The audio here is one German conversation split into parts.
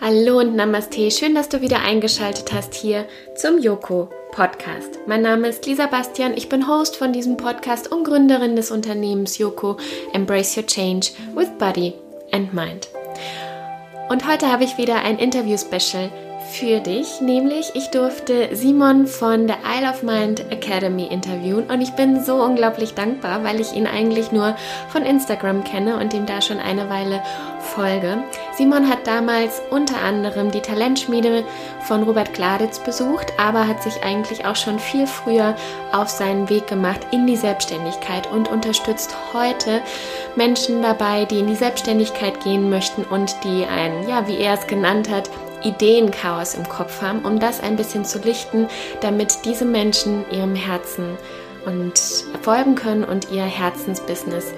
Hallo und Namaste, schön, dass du wieder eingeschaltet hast hier zum Yoko Podcast. Mein Name ist Lisa Bastian, ich bin Host von diesem Podcast und Gründerin des Unternehmens Yoko Embrace Your Change with Body and Mind. Und heute habe ich wieder ein Interview-Special für dich, nämlich ich durfte Simon von der Isle of Mind Academy interviewen und ich bin so unglaublich dankbar, weil ich ihn eigentlich nur von Instagram kenne und ihm da schon eine Weile folge. Simon hat damals unter anderem die Talentschmiede von Robert Gladitz besucht, aber hat sich eigentlich auch schon viel früher auf seinen Weg gemacht in die Selbstständigkeit und unterstützt heute Menschen dabei, die in die Selbstständigkeit gehen möchten und die ein, ja, wie er es genannt hat, Ideenchaos im Kopf haben, um das ein bisschen zu lichten, damit diese Menschen ihrem Herzen und folgen können und ihr Herzensbusiness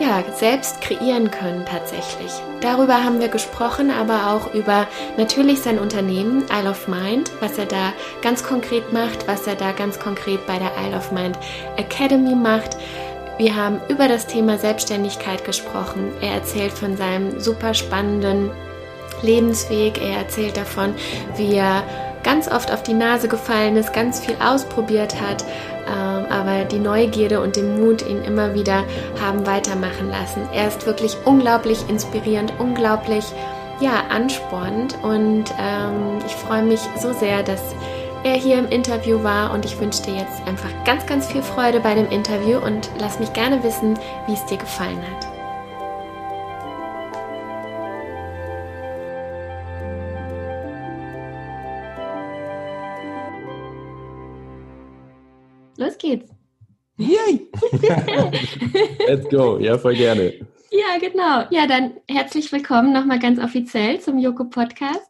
ja, selbst kreieren können tatsächlich. Darüber haben wir gesprochen, aber auch über natürlich sein Unternehmen Isle of Mind, was er da ganz konkret macht, was er da ganz konkret bei der Isle of Mind Academy macht. Wir haben über das Thema Selbstständigkeit gesprochen. Er erzählt von seinem super spannenden Lebensweg. Er erzählt davon, wie er ganz oft auf die Nase gefallen ist, ganz viel ausprobiert hat, ähm, aber die Neugierde und den Mut ihn immer wieder haben weitermachen lassen. Er ist wirklich unglaublich inspirierend, unglaublich ja, anspornend und ähm, ich freue mich so sehr, dass er hier im Interview war und ich wünsche dir jetzt einfach ganz, ganz viel Freude bei dem Interview und lass mich gerne wissen, wie es dir gefallen hat. Yay! Let's go. Ja, voll gerne. Ja, genau. Ja, dann herzlich willkommen nochmal ganz offiziell zum Joko Podcast.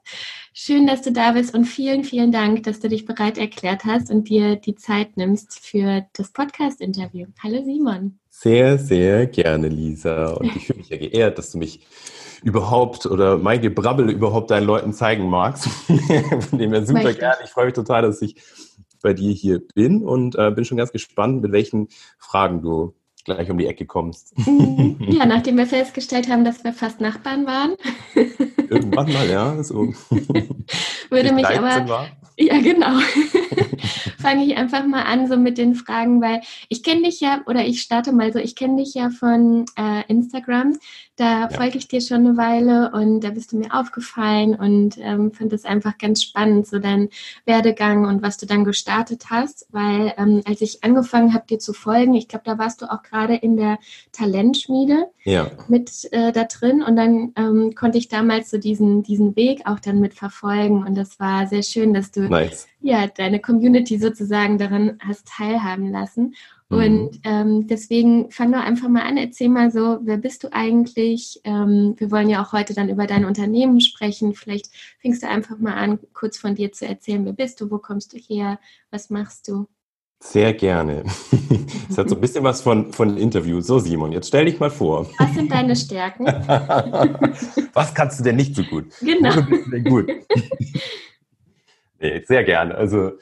Schön, dass du da bist und vielen, vielen Dank, dass du dich bereit erklärt hast und dir die Zeit nimmst für das Podcast-Interview. Hallo Simon. Sehr, sehr gerne, Lisa. Und ich fühle mich ja geehrt, dass du mich überhaupt oder mein Gebrabbel überhaupt deinen Leuten zeigen magst. Von dem her super gerne. Ich freue mich total, dass ich bei dir hier bin und äh, bin schon ganz gespannt, mit welchen Fragen du gleich um die Ecke kommst. Ja, nachdem wir festgestellt haben, dass wir fast Nachbarn waren. Irgendwann mal, ja. So. Würde mich aber. War. Ja, genau. Fange ich einfach mal an, so mit den Fragen, weil ich kenne dich ja, oder ich starte mal so, ich kenne dich ja von äh, Instagram. Da ja. folge ich dir schon eine Weile und da bist du mir aufgefallen und ähm, finde es einfach ganz spannend, so dein Werdegang und was du dann gestartet hast, weil ähm, als ich angefangen habe, dir zu folgen, ich glaube, da warst du auch gerade in der Talentschmiede ja. mit äh, da drin und dann ähm, konnte ich damals so diesen, diesen Weg auch dann mit verfolgen und das war sehr schön, dass du nice. Ja deine Community sozusagen daran hast teilhaben lassen Mhm. Und ähm, deswegen fang doch einfach mal an, erzähl mal so, wer bist du eigentlich? Ähm, wir wollen ja auch heute dann über dein Unternehmen sprechen. Vielleicht fängst du einfach mal an, kurz von dir zu erzählen, wer bist du, wo kommst du her, was machst du? Sehr gerne. Es hat so ein bisschen was von, von Interview. So, Simon, jetzt stell dich mal vor. Was sind deine Stärken? was kannst du denn nicht so gut? Genau. Wo bist du denn gut? Nee, sehr gerne. Also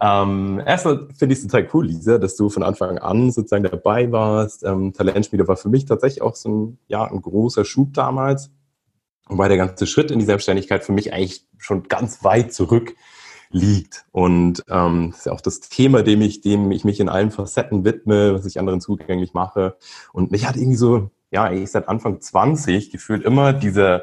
ähm, erstmal finde ich es total cool, Lisa, dass du von Anfang an sozusagen dabei warst. Ähm, Talentschmiede war für mich tatsächlich auch so ein, ja, ein großer Schub damals. Wobei der ganze Schritt in die Selbstständigkeit für mich eigentlich schon ganz weit zurück liegt. Und ähm, das ist ja auch das Thema, dem ich, dem ich mich in allen Facetten widme, was ich anderen zugänglich mache. Und mich hat irgendwie so, ja, ich seit Anfang 20 gefühlt immer dieser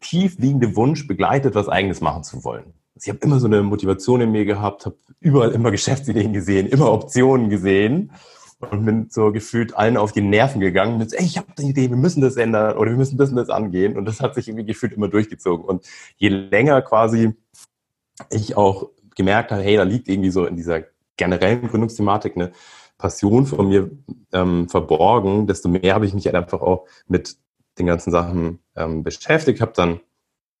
tief liegende Wunsch begleitet, was eigenes machen zu wollen. Also ich habe immer so eine Motivation in mir gehabt, habe überall immer Geschäftsideen gesehen, immer Optionen gesehen und bin so gefühlt allen auf die Nerven gegangen mit, ey, ich habe eine Idee, wir müssen das ändern oder wir müssen das und das angehen. Und das hat sich irgendwie gefühlt immer durchgezogen. Und je länger quasi ich auch gemerkt habe, hey, da liegt irgendwie so in dieser generellen Gründungsthematik eine Passion von mir ähm, verborgen, desto mehr habe ich mich halt einfach auch mit den ganzen Sachen ähm, beschäftigt, habe dann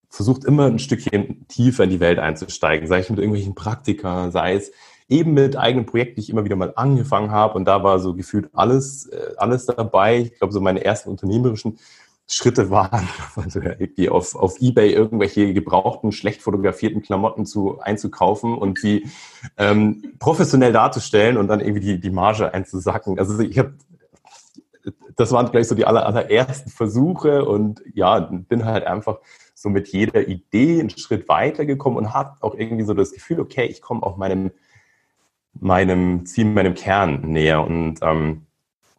versucht immer ein Stückchen tiefer in die Welt einzusteigen, sei es mit irgendwelchen Praktika, sei es eben mit eigenen Projekten, die ich immer wieder mal angefangen habe. Und da war so gefühlt alles, äh, alles dabei. Ich glaube, so meine ersten unternehmerischen Schritte waren, also irgendwie auf, auf Ebay irgendwelche gebrauchten, schlecht fotografierten Klamotten zu einzukaufen und sie ähm, professionell darzustellen und dann irgendwie die, die Marge einzusacken. Also ich habe das waren gleich so die aller, allerersten Versuche und ja, bin halt einfach so mit jeder Idee einen Schritt weitergekommen und habe auch irgendwie so das Gefühl, okay, ich komme auch meinem, meinem Ziel, meinem Kern näher. Und ähm,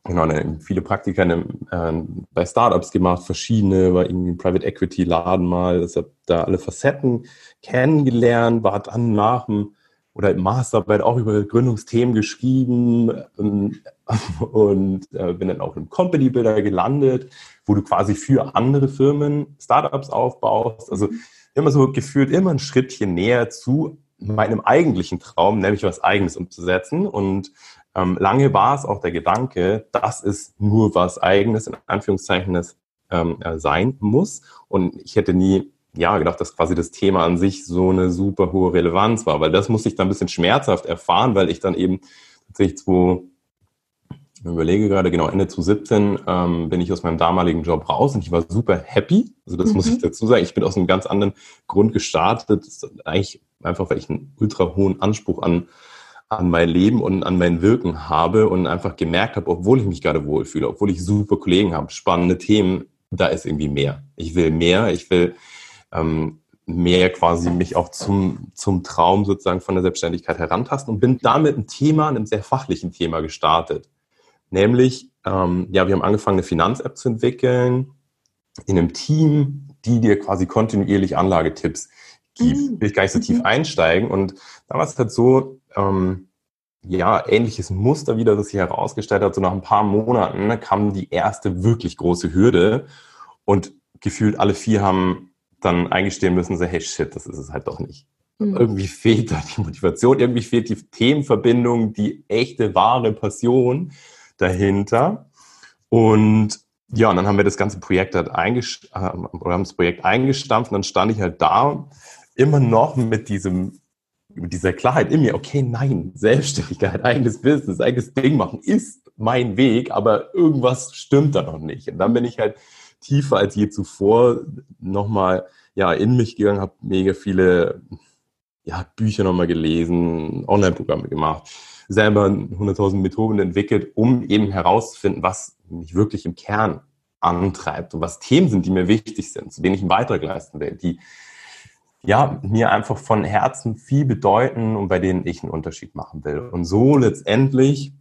genau, viele Praktika äh, bei Startups gemacht, verschiedene, war irgendwie ein Private Equity Laden mal, das habe da alle Facetten kennengelernt, war dann nach dem oder im Masterarbeit auch über Gründungsthemen geschrieben ähm, und äh, bin dann auch im Company Builder gelandet, wo du quasi für andere Firmen Startups aufbaust. Also immer so gefühlt immer ein Schrittchen näher zu meinem eigentlichen Traum, nämlich was Eigenes umzusetzen. Und ähm, lange war es auch der Gedanke, dass es nur was Eigenes, in Anführungszeichen, das, ähm, äh, sein muss. Und ich hätte nie ja, gedacht, dass quasi das Thema an sich so eine super hohe Relevanz war, weil das musste ich dann ein bisschen schmerzhaft erfahren, weil ich dann eben tatsächlich zu, ich überlege gerade, genau, Ende 2017 ähm, bin ich aus meinem damaligen Job raus und ich war super happy. Also das mhm. muss ich mhm. dazu sagen. Ich bin aus einem ganz anderen Grund gestartet. eigentlich einfach, weil ich einen ultra hohen Anspruch an, an mein Leben und an mein Wirken habe und einfach gemerkt habe, obwohl ich mich gerade wohlfühle, obwohl ich super Kollegen habe, spannende Themen, da ist irgendwie mehr. Ich will mehr, ich will ähm, mehr quasi mich auch zum, zum Traum sozusagen von der Selbstständigkeit herantasten und bin damit ein Thema, einem sehr fachlichen Thema gestartet. Nämlich, ähm, ja, wir haben angefangen, eine Finanz-App zu entwickeln in einem Team, die dir quasi kontinuierlich Anlagetipps gibt. Mhm. Will ich gar nicht so tief mhm. einsteigen. Und da war es halt so, ähm, ja, ähnliches Muster wieder, das sich herausgestellt hat. So nach ein paar Monaten kam die erste wirklich große Hürde und gefühlt alle vier haben dann eingestehen müssen, so, hey shit, das ist es halt doch nicht. Mhm. Irgendwie fehlt da die Motivation, irgendwie fehlt die Themenverbindung, die echte, wahre Passion dahinter. Und ja, und dann haben wir das ganze Projekt halt eingestampft, äh, haben das Projekt eingestampft und dann stand ich halt da immer noch mit diesem mit dieser Klarheit in mir, okay, nein, Selbstständigkeit, eigenes Business, eigenes Ding machen ist mein Weg, aber irgendwas stimmt da noch nicht. Und dann bin ich halt tiefer als je zuvor nochmal ja, in mich gegangen, habe mega viele ja, Bücher nochmal gelesen, Online-Programme gemacht, selber 100.000 Methoden entwickelt, um eben herauszufinden, was mich wirklich im Kern antreibt und was Themen sind, die mir wichtig sind, zu denen ich einen Beitrag leisten will, die ja, mir einfach von Herzen viel bedeuten und bei denen ich einen Unterschied machen will. Und so letztendlich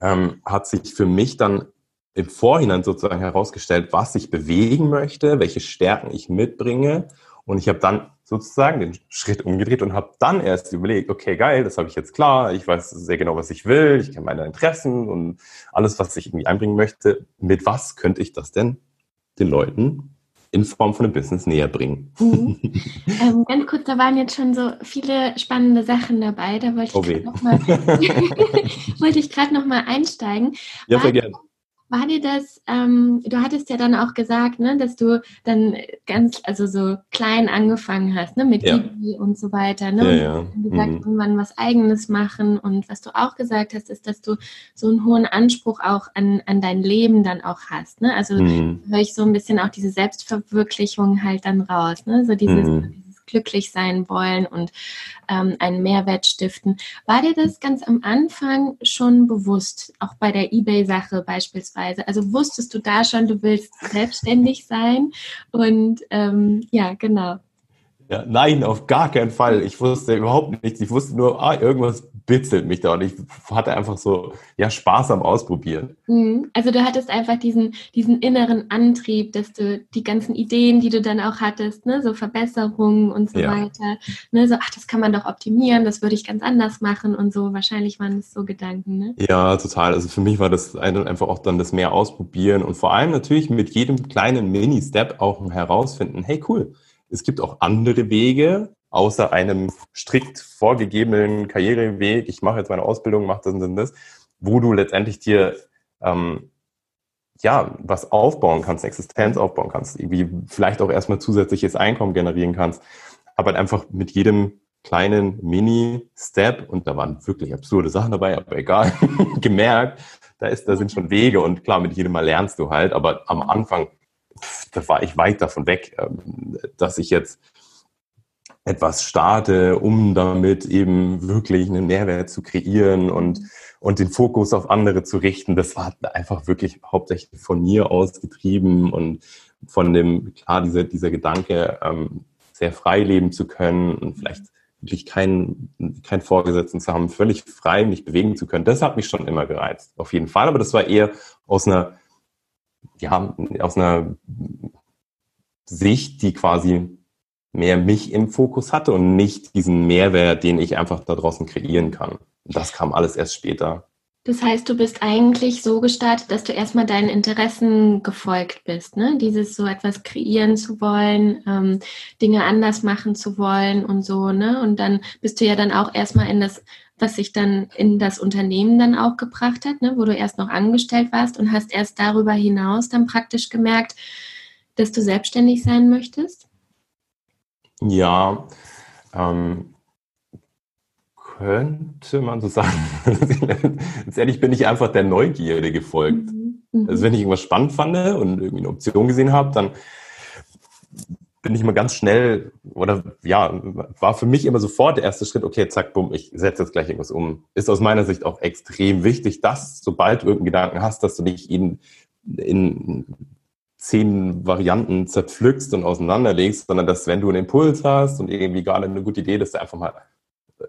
ähm, hat sich für mich dann im Vorhinein sozusagen herausgestellt, was ich bewegen möchte, welche Stärken ich mitbringe. Und ich habe dann sozusagen den Schritt umgedreht und habe dann erst überlegt, okay, geil, das habe ich jetzt klar, ich weiß sehr genau, was ich will, ich kenne meine Interessen und alles, was ich irgendwie einbringen möchte. Mit was könnte ich das denn den Leuten in Form von einem Business näher bringen. Mhm. ähm, ganz kurz, da waren jetzt schon so viele spannende Sachen dabei. Da wollte ich oh gerade noch, mal, einsteigen. Ja, sehr gerne. War dir das, ähm, du hattest ja dann auch gesagt, ne, dass du dann ganz, also so klein angefangen hast, ne, mit ja. Gibi und so weiter, ne? Ja, ja. Und gesagt, mhm. irgendwann was Eigenes machen. Und was du auch gesagt hast, ist, dass du so einen hohen Anspruch auch an, an dein Leben dann auch hast, ne? Also mhm. höre ich so ein bisschen auch diese Selbstverwirklichung halt dann raus, ne? So dieses, mhm glücklich sein wollen und ähm, einen Mehrwert stiften. War dir das ganz am Anfang schon bewusst, auch bei der eBay-Sache beispielsweise? Also wusstest du da schon, du willst selbstständig sein? Und ähm, ja, genau. Ja, nein, auf gar keinen Fall. Ich wusste überhaupt nichts. Ich wusste nur, ah, irgendwas bitzelt mich da und ich hatte einfach so ja Spaß am Ausprobieren. Mhm. Also du hattest einfach diesen diesen inneren Antrieb, dass du die ganzen Ideen, die du dann auch hattest, ne, so Verbesserungen und so ja. weiter, ne, so ach, das kann man doch optimieren, das würde ich ganz anders machen und so. Wahrscheinlich waren es so Gedanken, ne? Ja, total. Also für mich war das einfach auch dann das mehr ausprobieren und vor allem natürlich mit jedem kleinen Mini-Step auch herausfinden, hey cool, es gibt auch andere Wege, außer einem strikt vorgegebenen Karriereweg, ich mache jetzt meine Ausbildung, mache das und das, wo du letztendlich dir ähm, ja was aufbauen kannst, Existenz aufbauen kannst, irgendwie vielleicht auch erstmal zusätzliches Einkommen generieren kannst, aber halt einfach mit jedem kleinen Mini-Step, und da waren wirklich absurde Sachen dabei, aber egal, gemerkt, da, ist, da sind schon Wege und klar, mit jedem Mal lernst du halt, aber am Anfang, da war ich weit davon weg, ähm, dass ich jetzt etwas starte, um damit eben wirklich einen Mehrwert zu kreieren und, und den Fokus auf andere zu richten. Das war einfach wirklich hauptsächlich von mir aus getrieben und von dem, klar, dieser, dieser Gedanke, ähm, sehr frei leben zu können und vielleicht wirklich keinen kein Vorgesetzten zu haben, völlig frei mich bewegen zu können. Das hat mich schon immer gereizt, auf jeden Fall. Aber das war eher aus einer, ja, aus einer Sicht, die quasi mehr mich im Fokus hatte und nicht diesen Mehrwert, den ich einfach da draußen kreieren kann. Das kam alles erst später. Das heißt, du bist eigentlich so gestartet, dass du erstmal deinen Interessen gefolgt bist, ne? Dieses so etwas kreieren zu wollen, ähm, Dinge anders machen zu wollen und so, ne? Und dann bist du ja dann auch erstmal in das, was sich dann in das Unternehmen dann auch gebracht hat, ne? Wo du erst noch angestellt warst und hast erst darüber hinaus dann praktisch gemerkt, dass du selbstständig sein möchtest? Ja, ähm, könnte man so sagen. Letztendlich bin ich einfach der Neugierde gefolgt. Mhm. Mhm. Also wenn ich irgendwas spannend fand und irgendwie eine Option gesehen habe, dann bin ich immer ganz schnell oder ja, war für mich immer sofort der erste Schritt, okay, zack, bumm, ich setze jetzt gleich irgendwas um. Ist aus meiner Sicht auch extrem wichtig, dass sobald du irgendeinen Gedanken hast, dass du dich in, in zehn Varianten zerpflückst und auseinanderlegst, sondern dass wenn du einen Impuls hast und irgendwie gerade eine gute Idee, dass du einfach mal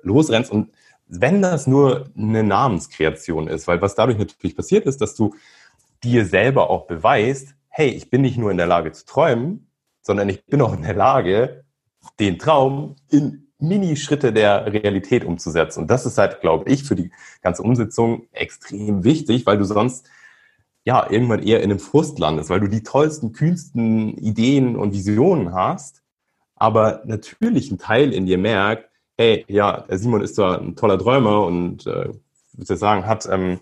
losrennst und wenn das nur eine Namenskreation ist, weil was dadurch natürlich passiert ist, dass du dir selber auch beweist, hey, ich bin nicht nur in der Lage zu träumen, sondern ich bin auch in der Lage, den Traum in Minischritte der Realität umzusetzen. Und das ist halt, glaube ich, für die ganze Umsetzung extrem wichtig, weil du sonst ja, irgendwann eher in einem Frust landest, weil du die tollsten, kühnsten Ideen und Visionen hast, aber natürlich ein Teil in dir merkt, hey, ja, Simon ist zwar ein toller Träumer und, äh, würde ich sagen, hat, ähm,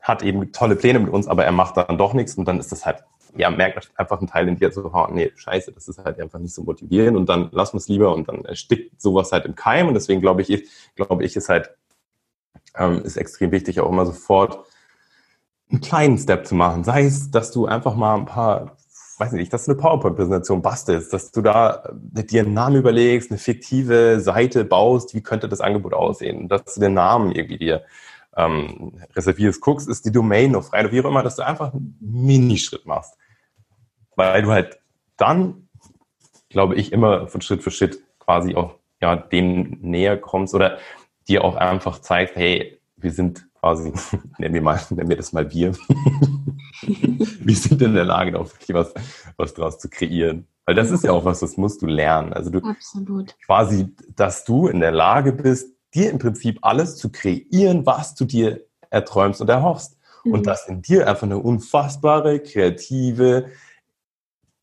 hat eben tolle Pläne mit uns, aber er macht dann doch nichts und dann ist das halt, ja, merkt einfach ein Teil in dir so, oh, nee, scheiße, das ist halt einfach nicht so motivierend und dann lassen wir es lieber und dann erstickt sowas halt im Keim und deswegen glaube ich, glaube ich, ist halt, ähm, ist extrem wichtig, auch immer sofort einen kleinen Step zu machen. Sei es, dass du einfach mal ein paar, weiß nicht, dass du eine PowerPoint-Präsentation bastelst, dass du da äh, dir einen Namen überlegst, eine fiktive Seite baust, wie könnte das Angebot aussehen, dass du den Namen irgendwie dir ähm, reservierst, guckst, ist die Domain noch frei oder wie auch immer, dass du einfach einen Minischritt machst. Weil du halt dann, glaube ich, immer von Schritt für Schritt quasi auch ja, dem näher kommst oder dir auch einfach zeigst, hey, wir sind quasi, nennen wir, mal, nennen wir das mal wir, wir sind in der Lage, da auch wirklich was, was draus zu kreieren. Weil das ist ja auch was, das musst du lernen. Also du Absolut. quasi, dass du in der Lage bist, dir im Prinzip alles zu kreieren, was du dir erträumst und erhoffst. Mhm. Und dass in dir einfach eine unfassbare, kreative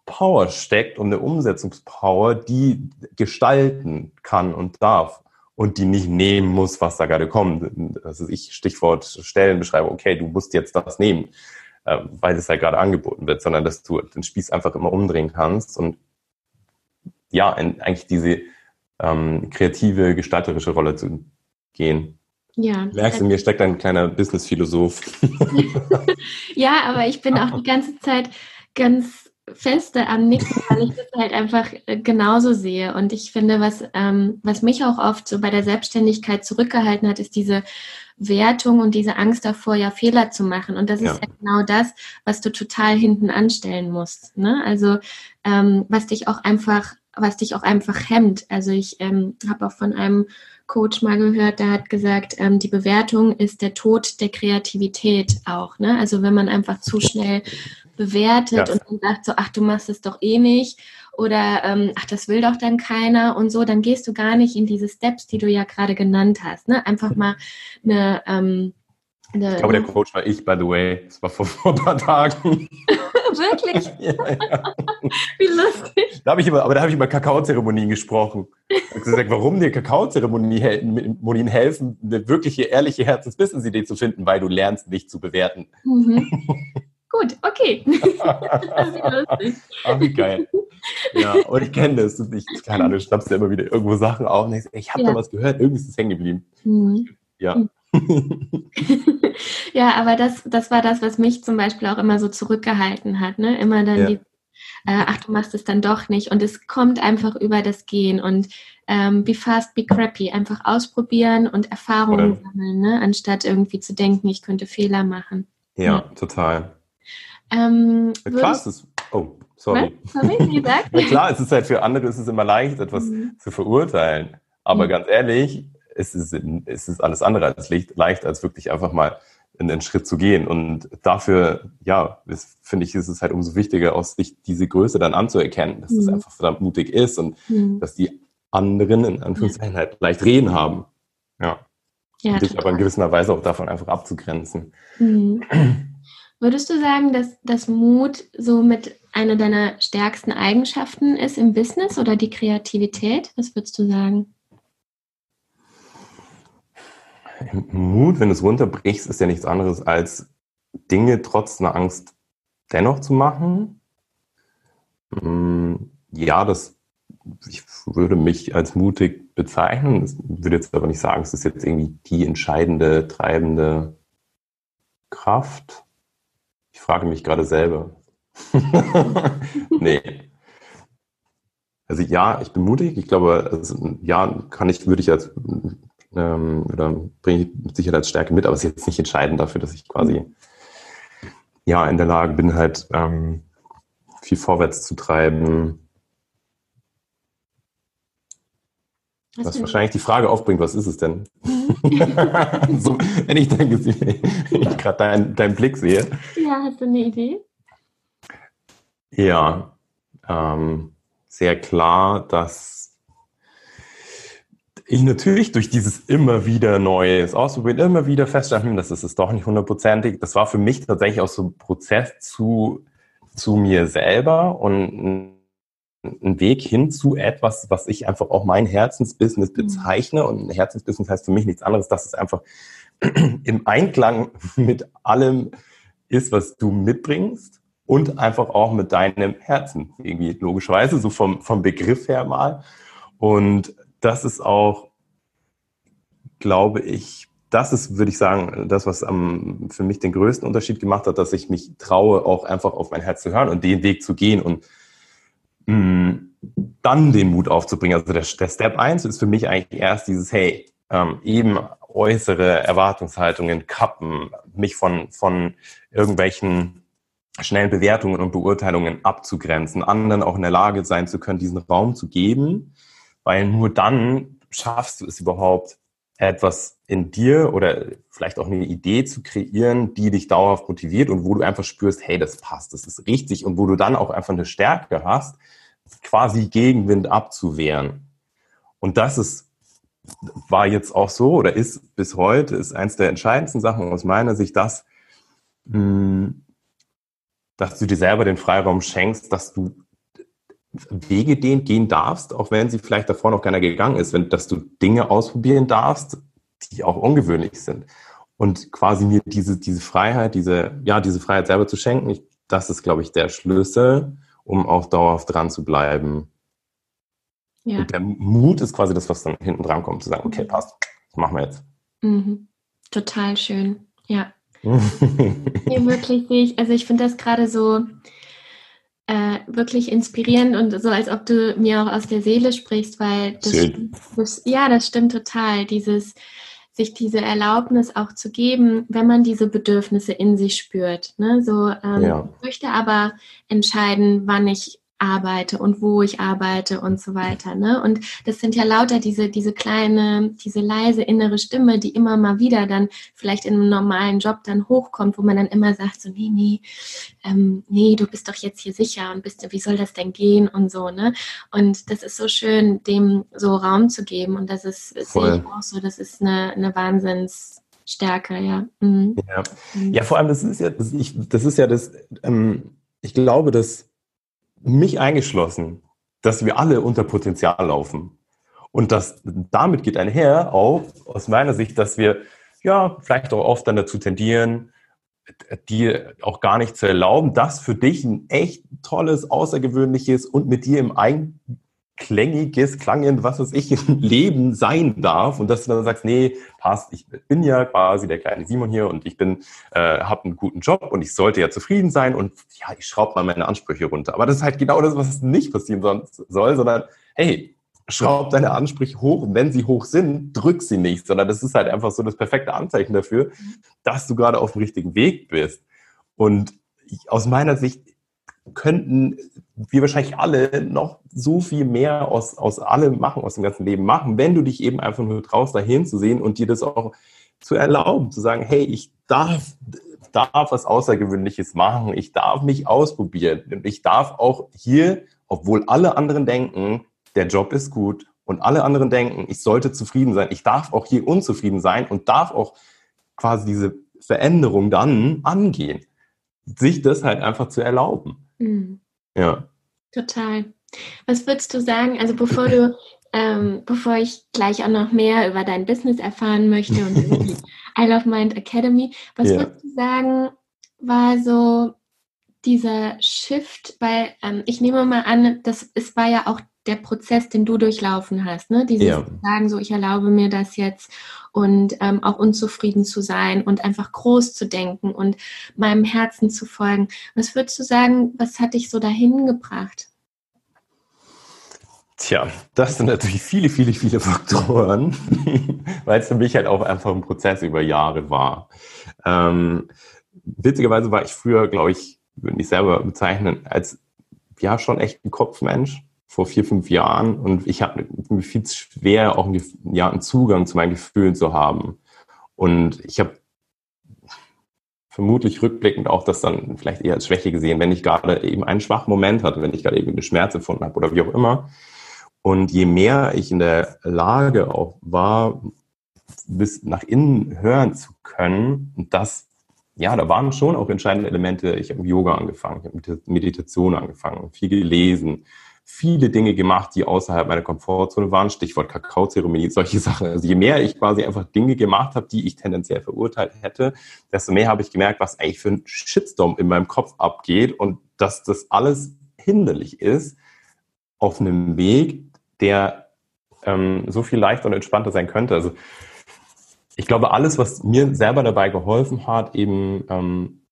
Power steckt und eine Umsetzungspower, die gestalten kann und darf und die nicht nehmen muss, was da gerade kommt. Das ist ich, Stichwort Stellenbeschreibung, okay, du musst jetzt das nehmen, äh, weil es halt gerade angeboten wird, sondern dass du den Spieß einfach immer umdrehen kannst und ja, eigentlich diese ähm, kreative, gestalterische Rolle zu gehen. Ja. Merkst du, mir steckt ein kleiner Business-Philosoph. ja, aber ich bin auch die ganze Zeit ganz feste am Nicken, weil ich das halt einfach äh, genauso sehe. Und ich finde, was, ähm, was mich auch oft so bei der Selbstständigkeit zurückgehalten hat, ist diese Wertung und diese Angst davor, ja Fehler zu machen. Und das ja. ist ja genau das, was du total hinten anstellen musst. Ne? Also ähm, was dich auch einfach, was dich auch einfach hemmt. Also ich ähm, habe auch von einem Coach mal gehört, der hat gesagt, ähm, die Bewertung ist der Tod der Kreativität auch. Ne? Also wenn man einfach zu schnell bewertet ja. und dann sagt so, ach, du machst es doch eh nicht oder ähm, ach, das will doch dann keiner und so, dann gehst du gar nicht in diese Steps, die du ja gerade genannt hast. Ne? Einfach mal eine, ähm, eine Ich glaube, der Coach war ich, by the way. Das war vor, vor ein paar Tagen. Wirklich? ja, ja. Wie lustig. Da habe ich immer, aber da habe ich über Kakaozeremonien gesprochen. Ich habe gesagt, warum dir Kakaozeremonien helfen, eine wirkliche, ehrliche Herzensbusiness-Idee zu finden, weil du lernst, nicht zu bewerten. Mhm. Gut, okay. Ach, wie geil. Ja, und ich kenne das. Ich, keine Ahnung, schnappst ja immer wieder irgendwo Sachen auf und denkst, ich habe ja. da was gehört, irgendwie ist es hängen geblieben. Mhm. Ja. ja, aber das, das war das, was mich zum Beispiel auch immer so zurückgehalten hat. Ne? Immer dann ja. die äh, ach, du machst es dann doch nicht. Und es kommt einfach über das Gehen und ähm, be fast, be crappy. Einfach ausprobieren und Erfahrungen sammeln, ne? anstatt irgendwie zu denken, ich könnte Fehler machen. Ja, ja. total. Ähm, klar, es ist, oh, sorry. Sorry? Na klar, es ist halt für andere, es ist immer leicht, etwas mhm. zu verurteilen. Aber mhm. ganz ehrlich, es ist, es ist alles andere als leicht, als wirklich einfach mal einen Schritt zu gehen. Und dafür, ja, finde ich, ist es halt umso wichtiger, aus sich diese Größe dann anzuerkennen, dass mhm. es einfach verdammt mutig ist und mhm. dass die anderen in Anführungszeichen ja. halt leicht reden haben. Ja. ja und dich aber in gewisser Weise auch davon einfach abzugrenzen. Mhm. Würdest du sagen, dass das Mut so mit einer deiner stärksten Eigenschaften ist im Business oder die Kreativität? Was würdest du sagen? Mut, wenn du es runterbrichst, ist ja nichts anderes als Dinge trotz einer Angst dennoch zu machen. Mm, ja, das, ich würde mich als mutig bezeichnen. Ich würde jetzt aber nicht sagen, es ist jetzt irgendwie die entscheidende, treibende Kraft. Frage mich gerade selber. nee. Also ja, ich bin mutig. Ich glaube, also, ja, kann ich, würde ich als ähm, oder bringe ich mit Sicherheit als Stärke mit, aber es ist jetzt nicht entscheidend dafür, dass ich quasi ja in der Lage bin, halt ähm, viel vorwärts zu treiben. Was, was wahrscheinlich die Frage aufbringt, was ist es denn? Mhm. so, wenn ich, ich gerade deinen dein Blick sehe. Ja, hast du eine Idee? Ja, ähm, sehr klar, dass ich natürlich durch dieses immer wieder Neues ausprobieren, immer wieder feststellen, das ist es doch nicht hundertprozentig. Das war für mich tatsächlich auch so ein Prozess zu, zu mir selber und ein Weg hin zu etwas, was ich einfach auch mein Herzensbusiness mhm. bezeichne. Und ein Herzensbusiness heißt für mich nichts anderes, dass es einfach im Einklang mit allem ist, was du mitbringst und einfach auch mit deinem Herzen irgendwie logischerweise, so vom, vom Begriff her mal. Und das ist auch, glaube ich, das ist, würde ich sagen, das, was am, für mich den größten Unterschied gemacht hat, dass ich mich traue, auch einfach auf mein Herz zu hören und den Weg zu gehen und dann den Mut aufzubringen. Also der, der Step eins ist für mich eigentlich erst dieses, hey, ähm, eben äußere Erwartungshaltungen kappen, mich von, von irgendwelchen schnellen Bewertungen und Beurteilungen abzugrenzen, anderen auch in der Lage sein zu können, diesen Raum zu geben weil nur dann schaffst du es überhaupt, etwas in dir oder vielleicht auch eine Idee zu kreieren, die dich dauerhaft motiviert und wo du einfach spürst, hey, das passt, das ist richtig und wo du dann auch einfach eine Stärke hast, quasi Gegenwind abzuwehren. Und das ist, war jetzt auch so oder ist bis heute, ist eins der entscheidendsten Sachen aus meiner Sicht, dass, hm, dass du dir selber den Freiraum schenkst, dass du Wege den gehen darfst, auch wenn sie vielleicht davor noch keiner gegangen ist, wenn, dass du Dinge ausprobieren darfst, die auch ungewöhnlich sind. Und quasi mir diese, diese Freiheit, diese, ja, diese Freiheit selber zu schenken, ich, das ist, glaube ich, der Schlüssel, um auch dauerhaft dran zu bleiben. Ja. Und der Mut ist quasi das, was dann hinten dran kommt, zu sagen, okay, mhm. passt, das machen wir jetzt. Mhm. Total schön, ja. ja, wirklich also ich finde das gerade so, äh, wirklich inspirierend und so, als ob du mir auch aus der Seele sprichst, weil das, das, ja, das stimmt total. Dieses, sich diese Erlaubnis auch zu geben, wenn man diese Bedürfnisse in sich spürt. Ne? So, ähm, ja. ich möchte aber entscheiden, wann ich arbeite und wo ich arbeite und so weiter. Ne? Und das sind ja lauter diese, diese kleine, diese leise innere Stimme, die immer mal wieder dann vielleicht in einem normalen Job dann hochkommt, wo man dann immer sagt, so, nee, nee, ähm, nee, du bist doch jetzt hier sicher und bist, wie soll das denn gehen und so, ne? Und das ist so schön, dem so Raum zu geben. Und das ist, sehe ich auch so, das ist eine, eine Wahnsinnsstärke, ja. Mhm. ja. Ja, vor allem, das ist ja, das, ich, das ist ja das, ähm, ich glaube, dass mich eingeschlossen, dass wir alle unter Potenzial laufen. Und das, damit geht einher auch aus meiner Sicht, dass wir ja vielleicht auch oft dann dazu tendieren, dir auch gar nicht zu erlauben, dass für dich ein echt tolles, außergewöhnliches und mit dir im Einklang klängiges, klangend, was weiß ich, Leben sein darf und dass du dann sagst, nee, passt, ich bin ja quasi der kleine Simon hier und ich bin, äh, habe einen guten Job und ich sollte ja zufrieden sein und ja, ich schraube mal meine Ansprüche runter. Aber das ist halt genau das, was nicht passieren soll, sondern hey, schraub deine Ansprüche hoch und wenn sie hoch sind, drück sie nicht, sondern das ist halt einfach so das perfekte Anzeichen dafür, dass du gerade auf dem richtigen Weg bist. Und aus meiner Sicht könnten wir wahrscheinlich alle noch so viel mehr aus, aus allem machen, aus dem ganzen Leben machen, wenn du dich eben einfach nur traust, dahin zu sehen und dir das auch zu erlauben, zu sagen, hey, ich darf, darf was Außergewöhnliches machen, ich darf mich ausprobieren und ich darf auch hier, obwohl alle anderen denken, der Job ist gut und alle anderen denken, ich sollte zufrieden sein, ich darf auch hier unzufrieden sein und darf auch quasi diese Veränderung dann angehen, sich das halt einfach zu erlauben. Mhm. Ja. Total. Was würdest du sagen, also bevor du, ähm, bevor ich gleich auch noch mehr über dein Business erfahren möchte und über die I Love Mind Academy, was yeah. würdest du sagen, war so dieser Shift, weil ähm, ich nehme mal an, das es war ja auch der Prozess, den du durchlaufen hast, ne? Dieses ja. Sagen, so ich erlaube mir das jetzt und ähm, auch unzufrieden zu sein und einfach groß zu denken und meinem Herzen zu folgen. Was würdest du sagen, was hat dich so dahin gebracht? Tja, das sind natürlich viele, viele, viele Faktoren, weil es für mich halt auch einfach ein Prozess über Jahre war. Ähm, witzigerweise war ich früher, glaube ich, würde ich selber bezeichnen, als ja schon echt ein Kopfmensch vor vier, fünf Jahren und ich habe mir viel schwer, auch einen, ja, einen Zugang zu meinen Gefühlen zu haben. Und ich habe vermutlich rückblickend auch das dann vielleicht eher als Schwäche gesehen, wenn ich gerade eben einen schwachen Moment hatte, wenn ich gerade eben eine Schmerz empfunden habe oder wie auch immer. Und je mehr ich in der Lage auch war, bis nach innen hören zu können, und das, ja, da waren schon auch entscheidende Elemente. Ich habe Yoga angefangen, ich habe Meditation angefangen, viel gelesen, viele Dinge gemacht, die außerhalb meiner Komfortzone waren. Stichwort Kakaozeremonie, solche Sachen. Also je mehr ich quasi einfach Dinge gemacht habe, die ich tendenziell verurteilt hätte, desto mehr habe ich gemerkt, was eigentlich für ein Shitstorm in meinem Kopf abgeht und dass das alles hinderlich ist auf einem Weg, der ähm, so viel leichter und entspannter sein könnte. Also ich glaube, alles, was mir selber dabei geholfen hat, eben ähm,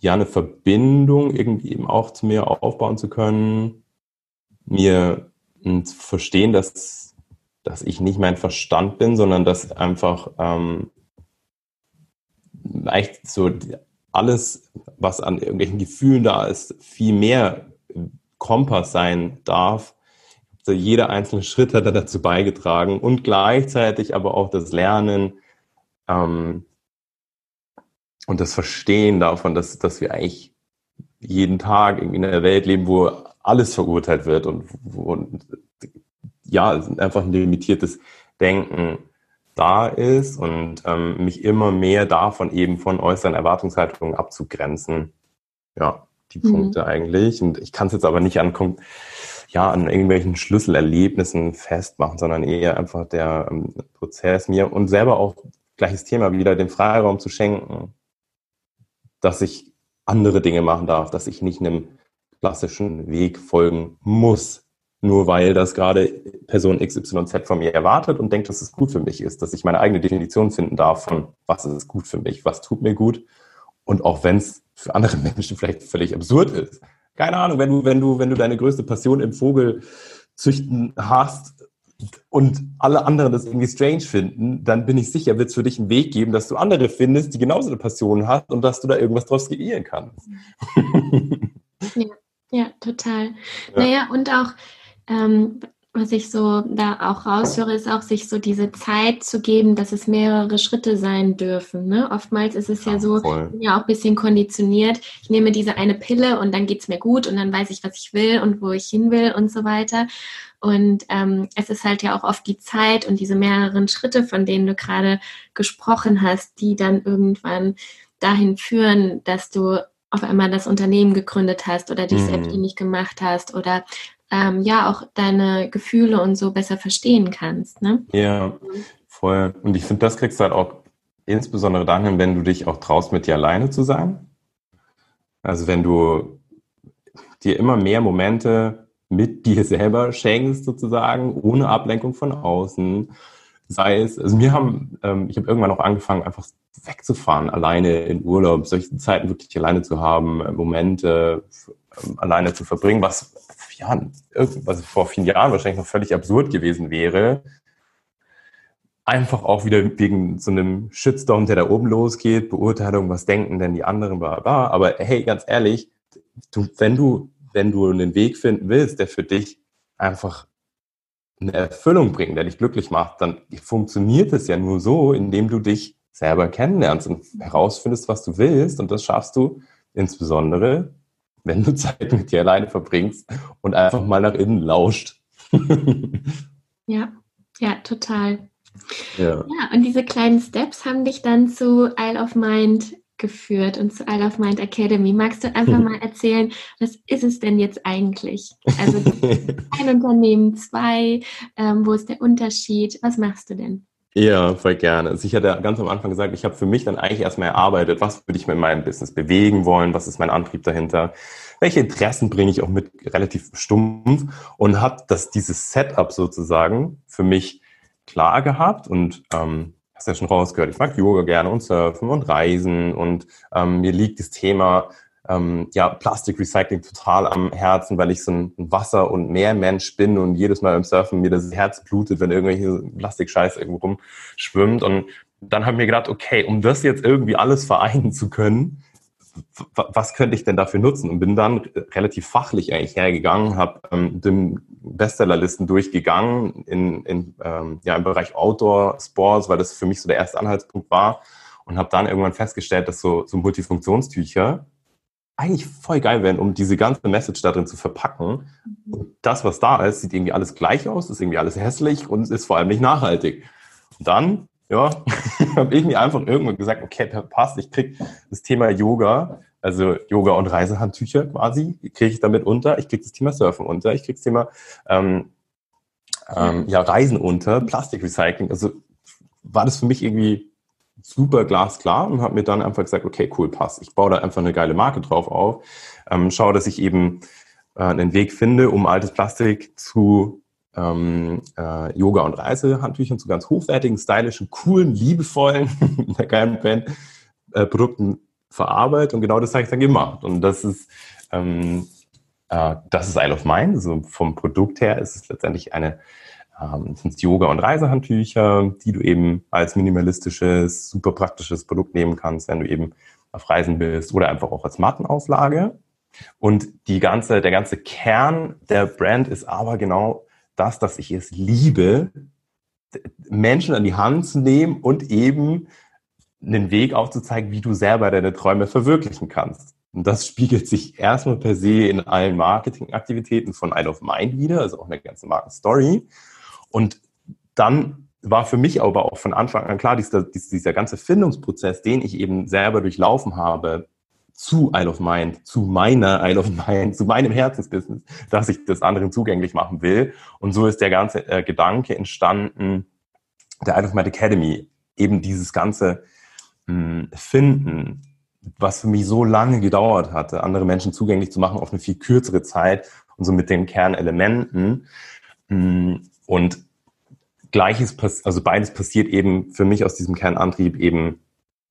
ja eine Verbindung irgendwie eben auch zu mir aufbauen zu können, mir zu verstehen, dass, dass ich nicht mein Verstand bin, sondern dass einfach ähm, echt so alles, was an irgendwelchen Gefühlen da ist, viel mehr Kompass sein darf. Also jeder einzelne Schritt hat dazu beigetragen und gleichzeitig aber auch das Lernen, ähm, und das Verstehen davon, dass, dass wir eigentlich jeden Tag irgendwie in einer Welt leben, wo alles verurteilt wird und wo ja, einfach ein limitiertes Denken da ist und ähm, mich immer mehr davon eben von äußeren Erwartungshaltungen abzugrenzen. Ja, die mhm. Punkte eigentlich. Und ich kann es jetzt aber nicht an, ja, an irgendwelchen Schlüsselerlebnissen festmachen, sondern eher einfach der ähm, Prozess mir und selber auch gleiches Thema wieder den Freiraum zu schenken dass ich andere Dinge machen darf, dass ich nicht einem klassischen Weg folgen muss, nur weil das gerade Person XYZ von mir erwartet und denkt, dass es gut für mich ist, dass ich meine eigene Definition finden darf von, was ist gut für mich, was tut mir gut. Und auch wenn es für andere Menschen vielleicht völlig absurd ist. Keine Ahnung, wenn du, wenn du, wenn du deine größte Passion im Vogelzüchten hast, und alle anderen das irgendwie strange finden, dann bin ich sicher, wird es für dich einen Weg geben, dass du andere findest, die genauso eine Passion hast und dass du da irgendwas draus kreieren kannst. Ja, ja total. Ja. Naja, und auch, ähm, was ich so da auch raushöre, ist auch, sich so diese Zeit zu geben, dass es mehrere Schritte sein dürfen. Ne? Oftmals ist es ja, ja so, voll. ja auch ein bisschen konditioniert. Ich nehme diese eine Pille und dann geht es mir gut und dann weiß ich, was ich will und wo ich hin will und so weiter. Und ähm, es ist halt ja auch oft die Zeit und diese mehreren Schritte, von denen du gerade gesprochen hast, die dann irgendwann dahin führen, dass du auf einmal das Unternehmen gegründet hast oder dich mhm. selbstständig gemacht hast oder ähm, ja auch deine Gefühle und so besser verstehen kannst. Ne? Ja, voll. Und ich finde, das kriegst du halt auch insbesondere dann hin, wenn du dich auch traust, mit dir alleine zu sein. Also wenn du dir immer mehr Momente mit dir selber schenkst sozusagen, ohne Ablenkung von außen. Sei es, also wir haben, ähm, ich habe irgendwann auch angefangen, einfach wegzufahren, alleine in Urlaub, solche Zeiten wirklich alleine zu haben, äh, Momente alleine zu verbringen, was, ja, was vor vielen Jahren wahrscheinlich noch völlig absurd gewesen wäre. Einfach auch wieder wegen so einem Shitstorm, der da oben losgeht, Beurteilung, was denken denn die anderen, bla bla. Aber hey, ganz ehrlich, du, wenn du, wenn du einen Weg finden willst, der für dich einfach eine Erfüllung bringt, der dich glücklich macht, dann funktioniert es ja nur so, indem du dich selber kennenlernst und herausfindest, was du willst. Und das schaffst du insbesondere, wenn du Zeit mit dir alleine verbringst und einfach mal nach innen lauscht. ja, ja, total. Ja. ja, und diese kleinen Steps haben dich dann zu Isle of Mind geführt und zu Isle of Mind Academy. Magst du einfach mal erzählen, was ist es denn jetzt eigentlich? Also ein Unternehmen, zwei, ähm, wo ist der Unterschied? Was machst du denn? Ja, voll gerne. Also ich hatte ganz am Anfang gesagt, ich habe für mich dann eigentlich erstmal erarbeitet, was würde ich mit meinem Business bewegen wollen, was ist mein Antrieb dahinter, welche Interessen bringe ich auch mit relativ stumpf und habe das dieses Setup sozusagen für mich klar gehabt und ähm, hast ja schon rausgehört, ich mag Yoga gerne und Surfen und Reisen und ähm, mir liegt das Thema ähm, ja, Plastikrecycling total am Herzen, weil ich so ein Wasser- und Meermensch bin und jedes Mal beim Surfen mir das Herz blutet, wenn irgendwelche Plastikscheiß irgendwo rumschwimmt. Und dann habe ich mir gedacht, okay, um das jetzt irgendwie alles vereinen zu können, was könnte ich denn dafür nutzen? Und bin dann relativ fachlich eigentlich hergegangen, habe ähm, den Bestsellerlisten durchgegangen in, in, ähm, ja, im Bereich Outdoor Sports, weil das für mich so der erste Anhaltspunkt war und habe dann irgendwann festgestellt, dass so, so Multifunktionstücher eigentlich voll geil wären, um diese ganze Message da drin zu verpacken. Und das, was da ist, sieht irgendwie alles gleich aus, ist irgendwie alles hässlich und ist vor allem nicht nachhaltig. Und dann, ja, habe ich mir einfach irgendwann gesagt, okay, passt, ich krieg das Thema Yoga, also Yoga und Reisehandtücher quasi, kriege ich damit unter, ich krieg das Thema Surfen unter, ich krieg das Thema ähm, ähm, ja, Reisen unter, Plastikrecycling, also war das für mich irgendwie super glasklar und habe mir dann einfach gesagt, okay, cool, passt. Ich baue da einfach eine geile Marke drauf auf, ähm, schaue, dass ich eben äh, einen Weg finde, um altes Plastik zu ähm, äh, Yoga- und Reisehandtüchern, zu ganz hochwertigen, stylischen, coolen, liebevollen, der geilen Band, äh, Produkten verarbeitet und genau das habe ich dann gemacht. Und das ist, ähm, äh, das ist Isle of Mine. Also vom Produkt her ist es letztendlich eine ähm, sind Yoga- und Reisehandtücher, die du eben als minimalistisches, super praktisches Produkt nehmen kannst, wenn du eben auf Reisen bist oder einfach auch als Mattenauflage. Und die ganze, der ganze Kern der Brand ist aber genau das, dass ich es liebe, Menschen an die Hand zu nehmen und eben einen Weg aufzuzeigen, wie du selber deine Träume verwirklichen kannst. Und das spiegelt sich erstmal per se in allen Marketingaktivitäten von Isle of Mind wieder, also auch eine ganze Markenstory. Und dann war für mich aber auch von Anfang an klar, dieser, dieser ganze Findungsprozess, den ich eben selber durchlaufen habe, zu Isle of Mind, zu meiner Isle of Mind, zu meinem Herzensbusiness, dass ich das anderen zugänglich machen will. Und so ist der ganze äh, Gedanke entstanden, der Isle of Mind Academy, eben dieses ganze mh, hm, Finden, was für mich so lange gedauert hatte, andere Menschen zugänglich zu machen auf eine viel kürzere Zeit und so mit den Kernelementen. Mh, hm, und Gleiches, also beides passiert eben für mich aus diesem Kernantrieb eben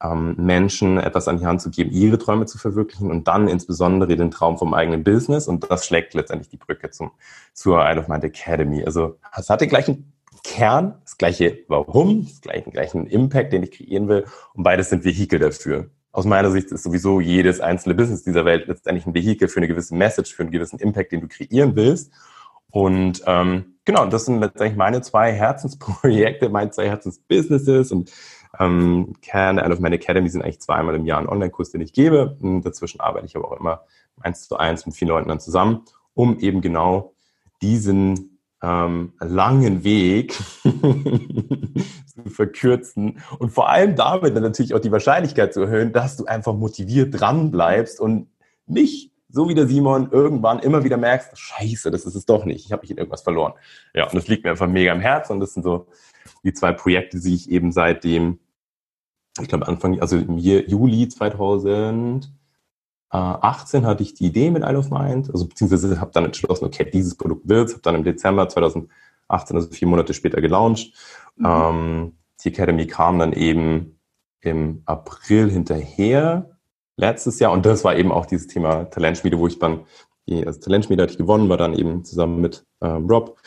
ähm, Menschen etwas an die Hand zu geben, ihre Träume zu verwirklichen und dann insbesondere den Traum vom eigenen Business. Und das schlägt letztendlich die Brücke zum, zur Isle of Mind Academy. Also es hat den gleichen Kern, das gleiche Warum, das gleiche, gleichen Impact, den ich kreieren will. Und beides sind Vehikel dafür. Aus meiner Sicht ist sowieso jedes einzelne Business dieser Welt letztendlich ein Vehikel für eine gewisse Message, für einen gewissen Impact, den du kreieren willst. Und ähm, genau, das sind letztendlich meine zwei Herzensprojekte, meine zwei Herzensbusinesses und ähm, Kern Isle of Man Academy sind eigentlich zweimal im Jahr ein Online-Kurs, den ich gebe. Und dazwischen arbeite ich aber auch immer eins zu eins mit vielen Leuten dann zusammen, um eben genau diesen ähm, langen Weg zu verkürzen und vor allem damit dann natürlich auch die Wahrscheinlichkeit zu erhöhen, dass du einfach motiviert dran bleibst und nicht so wie der Simon irgendwann immer wieder merkst, scheiße, das ist es doch nicht, ich habe mich in irgendwas verloren. Ja, und das liegt mir einfach mega im Herzen und das sind so die zwei Projekte, die ich eben seitdem, ich glaube Anfang, also im Juli 2000, 18 hatte ich die Idee mit Isle of Mind, also beziehungsweise habe dann entschlossen, okay, dieses Produkt wird's, habe dann im Dezember 2018, also vier Monate später gelauncht. Mhm. Ähm, die Academy kam dann eben im April hinterher, letztes Jahr, und das war eben auch dieses Thema Talentschmiede, wo ich dann, die, also Talentschmiede hatte ich gewonnen, war dann eben zusammen mit ähm, Rob,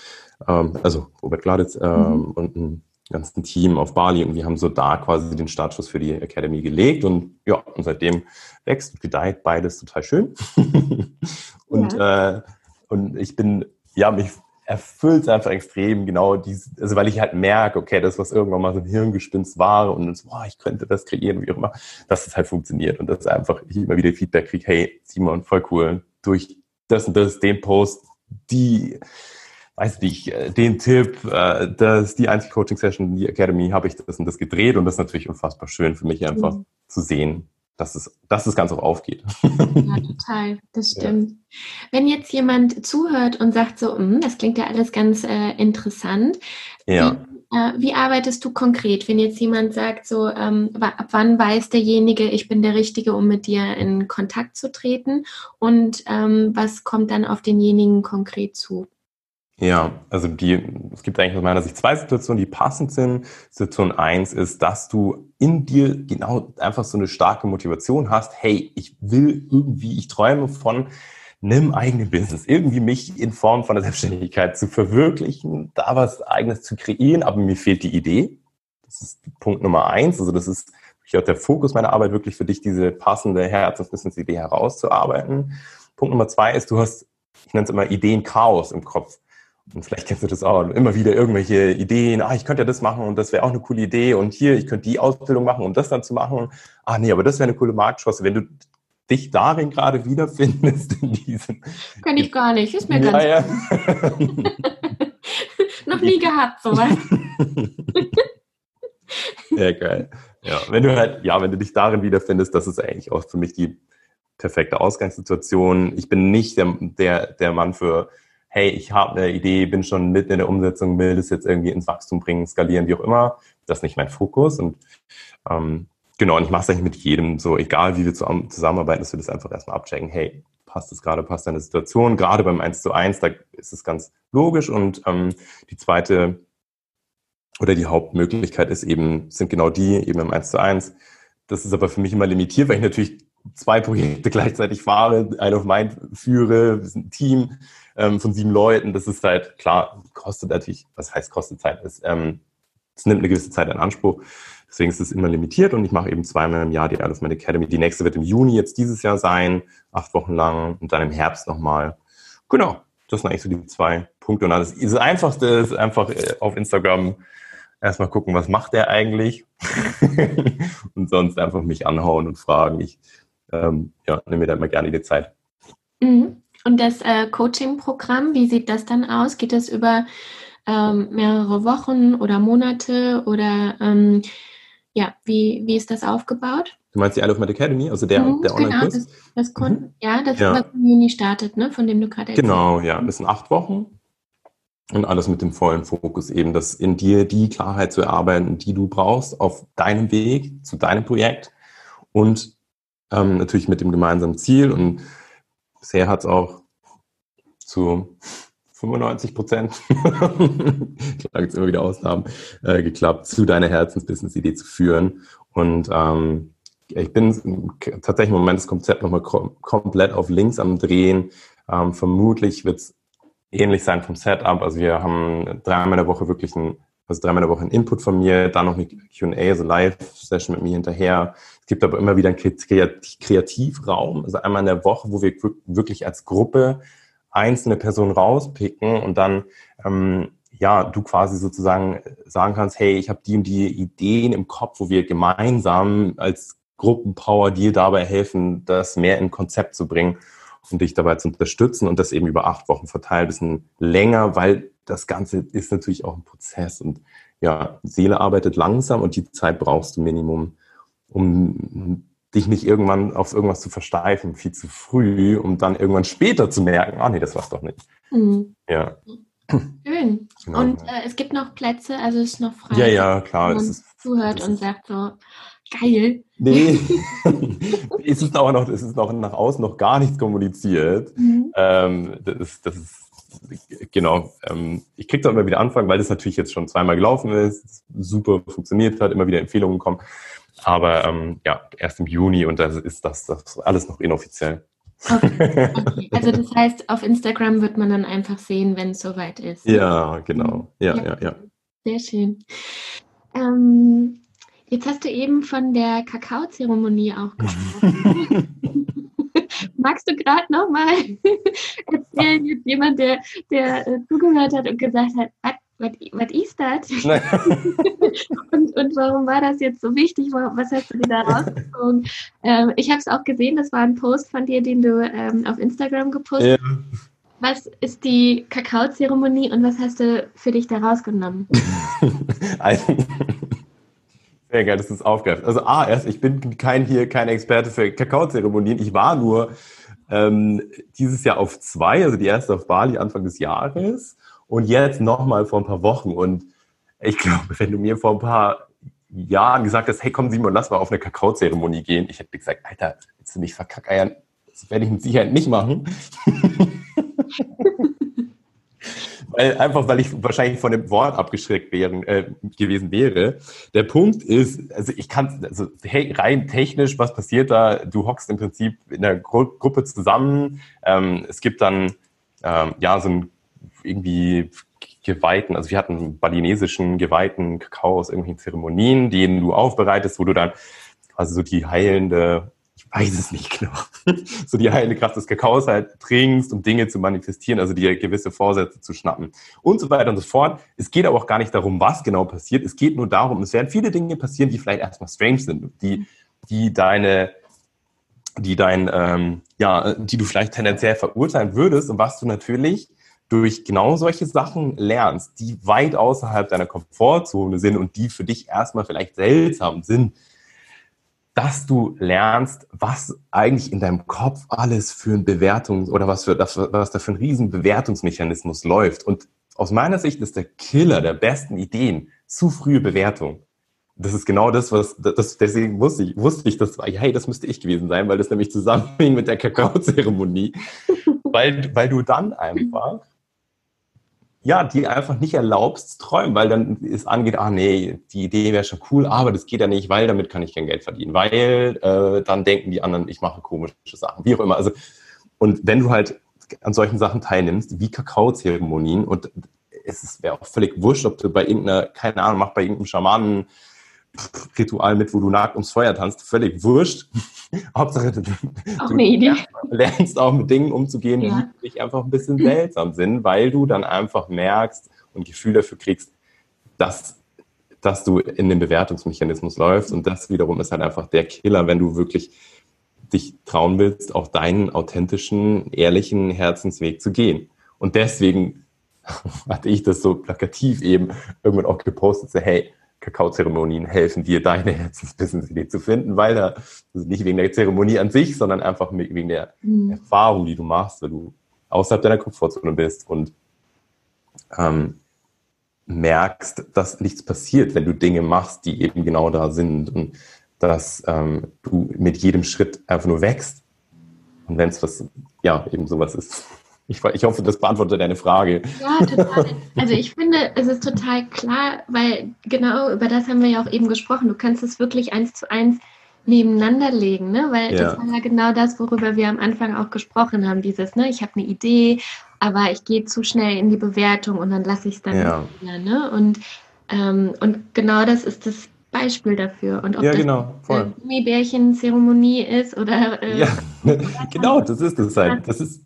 ähm, also Robert Gladitz ähm, mhm. und ein ganzen Team auf Bali und wir haben so da quasi den Startschuss für die Academy gelegt und ja, und seitdem wächst und gedeiht beides total schön. und, ja. äh, und ich bin, ja, mich erfüllt es einfach extrem genau dies, also weil ich halt merke, okay, das, was irgendwann mal so ein Hirngespinst war und so, boah, ich könnte das kreieren, wie auch immer, dass es halt funktioniert und dass einfach ich immer wieder Feedback kriege, hey, Simon, voll cool, durch das und das, den Post, die weiß nicht, äh, den Tipp, äh, dass die Einzelcoaching-Session, die Academy, habe ich das und das gedreht und das ist natürlich unfassbar schön für mich einfach mhm. zu sehen, dass es, dass das Ganze auch aufgeht. Ja, total, das stimmt. Ja. Wenn jetzt jemand zuhört und sagt so, hm, das klingt ja alles ganz äh, interessant, ja. Wie, äh, wie, arbeitest du konkret, wenn jetzt jemand sagt, so, ähm, ab wann weiß derjenige, ich bin der Richtige, um mit dir in Kontakt zu treten und ähm, was kommt dann auf denjenigen konkret zu? Ja, also die, es gibt eigentlich aus meiner Sicht zwei Situationen, die passend sind. Situation eins ist, dass du in dir genau einfach so eine starke Motivation hast. Hey, ich will irgendwie, ich träume von einem eigenen Business, irgendwie mich in Form von der Selbstständigkeit zu verwirklichen, da was eigenes zu kreieren, aber mir fehlt die Idee. Das ist Punkt Nummer eins. Also das ist ich auch der Fokus meiner Arbeit, wirklich für dich diese passende Herzensbusiness-Idee herauszuarbeiten. Punkt Nummer zwei ist, du hast, ich nenne es immer Ideen-Chaos im Kopf. Und vielleicht kennst du das auch. Immer wieder irgendwelche Ideen. Ah, ich könnte ja das machen und das wäre auch eine coole Idee. Und hier, ich könnte die Ausbildung machen, um das dann zu machen. Ah, nee, aber das wäre eine coole Marktchance. Wenn du dich darin gerade wiederfindest in diesem. Kann ich gar nicht. Ist mir ja, ganz. Ja. Noch nie gehabt, sowas. ja, geil. Ja, wenn du halt, ja, wenn du dich darin wiederfindest, das ist eigentlich auch für mich die perfekte Ausgangssituation. Ich bin nicht der, der, der Mann für hey, ich habe eine Idee, bin schon mitten in der Umsetzung, will das jetzt irgendwie ins Wachstum bringen, skalieren, wie auch immer. Das ist nicht mein Fokus. Und ähm, genau, und ich mache es eigentlich mit jedem so, egal wie wir zusammenarbeiten, dass wir das einfach erstmal abchecken, hey, passt es gerade, passt deine Situation. Gerade beim 1 zu 1, da ist es ganz logisch. Und ähm, die zweite oder die Hauptmöglichkeit ist eben, sind genau die, eben im 1 zu 1. Das ist aber für mich immer limitiert, weil ich natürlich zwei Projekte gleichzeitig fahre, ein of Mind führe, ein Team ähm, von sieben Leuten. Das ist halt, klar, kostet natürlich, was heißt kostet Zeit? Es, ähm, es nimmt eine gewisse Zeit in Anspruch. Deswegen ist es immer limitiert und ich mache eben zweimal im Jahr die of Man Academy. Die nächste wird im Juni jetzt dieses Jahr sein, acht Wochen lang und dann im Herbst nochmal. Genau, das sind eigentlich so die zwei Punkte. Und das, das Einfachste ist einfach äh, auf Instagram erstmal gucken, was macht der eigentlich? und sonst einfach mich anhauen und fragen. Ich ähm, ja, nehme mir da immer gerne die Zeit. Mhm. Und das äh, Coaching-Programm, wie sieht das dann aus? Geht das über ähm, mehrere Wochen oder Monate oder ähm, ja, wie, wie ist das aufgebaut? Du meinst die Isle of Might Academy, also der, mhm, der Online-Kurs? Genau, das, das Kunden, mhm. ja, das ja. Juni startet, ne, von dem du gerade Genau, ja, das sind acht Wochen und alles mit dem vollen Fokus eben, dass in dir die Klarheit zu erarbeiten, die du brauchst auf deinem Weg zu deinem Projekt und ähm, natürlich mit dem gemeinsamen Ziel und Bisher hat es auch zu 95 Prozent, klar gibt es immer wieder Ausnahmen, äh, geklappt, zu deiner Herzensbusiness-Idee zu führen. Und ähm, ich bin tatsächlich im Moment das Konzept nochmal kom komplett auf links am Drehen. Ähm, vermutlich wird es ähnlich sein vom Setup. Also wir haben dreimal in der Woche wirklich ein, also dreimal in der Woche einen Input von mir, dann noch eine Q&A, also Live-Session mit mir hinterher. Es gibt aber immer wieder einen Kreativraum, also einmal in der Woche, wo wir wirklich als Gruppe einzelne Personen rauspicken und dann ähm, ja du quasi sozusagen sagen kannst, hey, ich habe die und die Ideen im Kopf, wo wir gemeinsam als Gruppenpower dir dabei helfen, das mehr in Konzept zu bringen und dich dabei zu unterstützen und das eben über acht Wochen verteilt, ein bisschen länger, weil das Ganze ist natürlich auch ein Prozess und ja, Seele arbeitet langsam und die Zeit brauchst du Minimum um dich nicht irgendwann auf irgendwas zu versteifen, viel zu früh, um dann irgendwann später zu merken, ah nee, das war's doch nicht. Mhm. Ja. Schön. Genau. Und äh, es gibt noch Plätze, also es ist noch frei. Ja, ja, klar. Wenn man ist, zuhört und sagt so, geil. Nee, es ist auch noch, es ist noch nach außen noch gar nichts kommuniziert. Mhm. Ähm, das, ist, das ist genau. Ähm, ich kriege da immer wieder Anfragen, weil das natürlich jetzt schon zweimal gelaufen ist, super funktioniert hat, immer wieder Empfehlungen kommen. Aber ähm, ja, erst im Juni und da ist das, das alles noch inoffiziell. Okay, okay. Also das heißt, auf Instagram wird man dann einfach sehen, wenn es soweit ist. Ja, genau. Ja, ja, ja. ja. Sehr schön. Ähm, jetzt hast du eben von der Kakaozeremonie auch gesprochen. Magst du gerade nochmal erzählen, jetzt jemand, der, der äh, zugehört hat und gesagt hat, was ist das? und, und warum war das jetzt so wichtig? Was hast du dir da rausgezogen? Ähm, ich habe es auch gesehen, das war ein Post von dir, den du ähm, auf Instagram gepostet hast. Ja. Was ist die Kakaozeremonie und was hast du für dich da rausgenommen? also, sehr geil, dass du es aufgreifst. Also A, erst, ich bin kein hier, kein Experte für Kakaozeremonien. Ich war nur ähm, dieses Jahr auf zwei, also die erste auf Bali Anfang des Jahres und jetzt nochmal vor ein paar Wochen. Und ich glaube, wenn du mir vor ein paar Jahren gesagt hast, hey komm Simon, lass mal auf eine Kakaozeremonie gehen, ich hätte gesagt, Alter, willst du mich verkackeiern? Das werde ich mit Sicherheit nicht machen. weil, einfach weil ich wahrscheinlich von dem Wort abgeschreckt wären, äh, gewesen wäre. Der Punkt ist, also ich kann, also hey, rein technisch, was passiert da? Du hockst im Prinzip in einer Gru Gruppe zusammen. Ähm, es gibt dann ähm, ja so ein irgendwie geweihten, also wir hatten balinesischen geweihten Kakao aus irgendwelchen Zeremonien, den du aufbereitest, wo du dann quasi so die heilende, ich weiß es nicht genau, so die heilende Kraft des Kakaos halt trinkst, um Dinge zu manifestieren, also dir gewisse Vorsätze zu schnappen und so weiter und so fort. Es geht aber auch gar nicht darum, was genau passiert. Es geht nur darum, es werden viele Dinge passieren, die vielleicht erstmal strange sind, die, die deine die dein, ähm, ja, die du vielleicht tendenziell verurteilen würdest und was du natürlich durch genau solche Sachen lernst, die weit außerhalb deiner Komfortzone sind und die für dich erstmal vielleicht seltsam sind, dass du lernst, was eigentlich in deinem Kopf alles für ein Bewertungs- oder was, für, was da für ein riesen Bewertungsmechanismus läuft. Und aus meiner Sicht ist der Killer der besten Ideen zu frühe Bewertung. Das ist genau das, was, das, deswegen wusste ich, wusste ich, das hey, das müsste ich gewesen sein, weil das nämlich zusammenhing mit der Kakaozeremonie. weil, weil du dann einfach ja, die einfach nicht erlaubst träumen, weil dann es angeht, ah nee, die Idee wäre schon cool, aber das geht ja nicht, weil damit kann ich kein Geld verdienen, weil äh, dann denken die anderen, ich mache komische Sachen, wie auch immer. Also und wenn du halt an solchen Sachen teilnimmst, wie Kakaozeremonien und es wäre auch völlig wurscht, ob du bei irgendeiner, keine Ahnung, mach bei irgendeinem Schamanen Ritual mit, wo du nackt ums Feuer tanzt, völlig wurscht. Hauptsache, du, du lernst auch mit Dingen umzugehen, ja. die dich einfach ein bisschen seltsam sind, weil du dann einfach merkst und Gefühl dafür kriegst, dass, dass du in den Bewertungsmechanismus läufst. Und das wiederum ist halt einfach der Killer, wenn du wirklich dich trauen willst, auch deinen authentischen, ehrlichen Herzensweg zu gehen. Und deswegen hatte ich das so plakativ eben irgendwann auch gepostet, so, hey, Kakaozeremonien helfen dir, deine Herzensbusiness-Idee zu finden, weil da, also nicht wegen der Zeremonie an sich, sondern einfach wegen der mhm. Erfahrung, die du machst, weil du außerhalb deiner Komfortzone bist und ähm, merkst, dass nichts passiert, wenn du Dinge machst, die eben genau da sind und dass ähm, du mit jedem Schritt einfach nur wächst. Und wenn es was, ja, eben sowas ist. Ich, ich hoffe, das beantwortet deine Frage. Ja, total. Also ich finde, es ist total klar, weil genau über das haben wir ja auch eben gesprochen. Du kannst es wirklich eins zu eins nebeneinander legen, ne? Weil ja. das war ja genau das, worüber wir am Anfang auch gesprochen haben. Dieses, ne, ich habe eine Idee, aber ich gehe zu schnell in die Bewertung und dann lasse ich es dann ja. wieder, ne? Und, ähm, und genau das ist das Beispiel dafür. Und ob ja, das genau, eine Gummibärchen-Zeremonie ist oder äh, ja, genau, das ist es halt. Das ist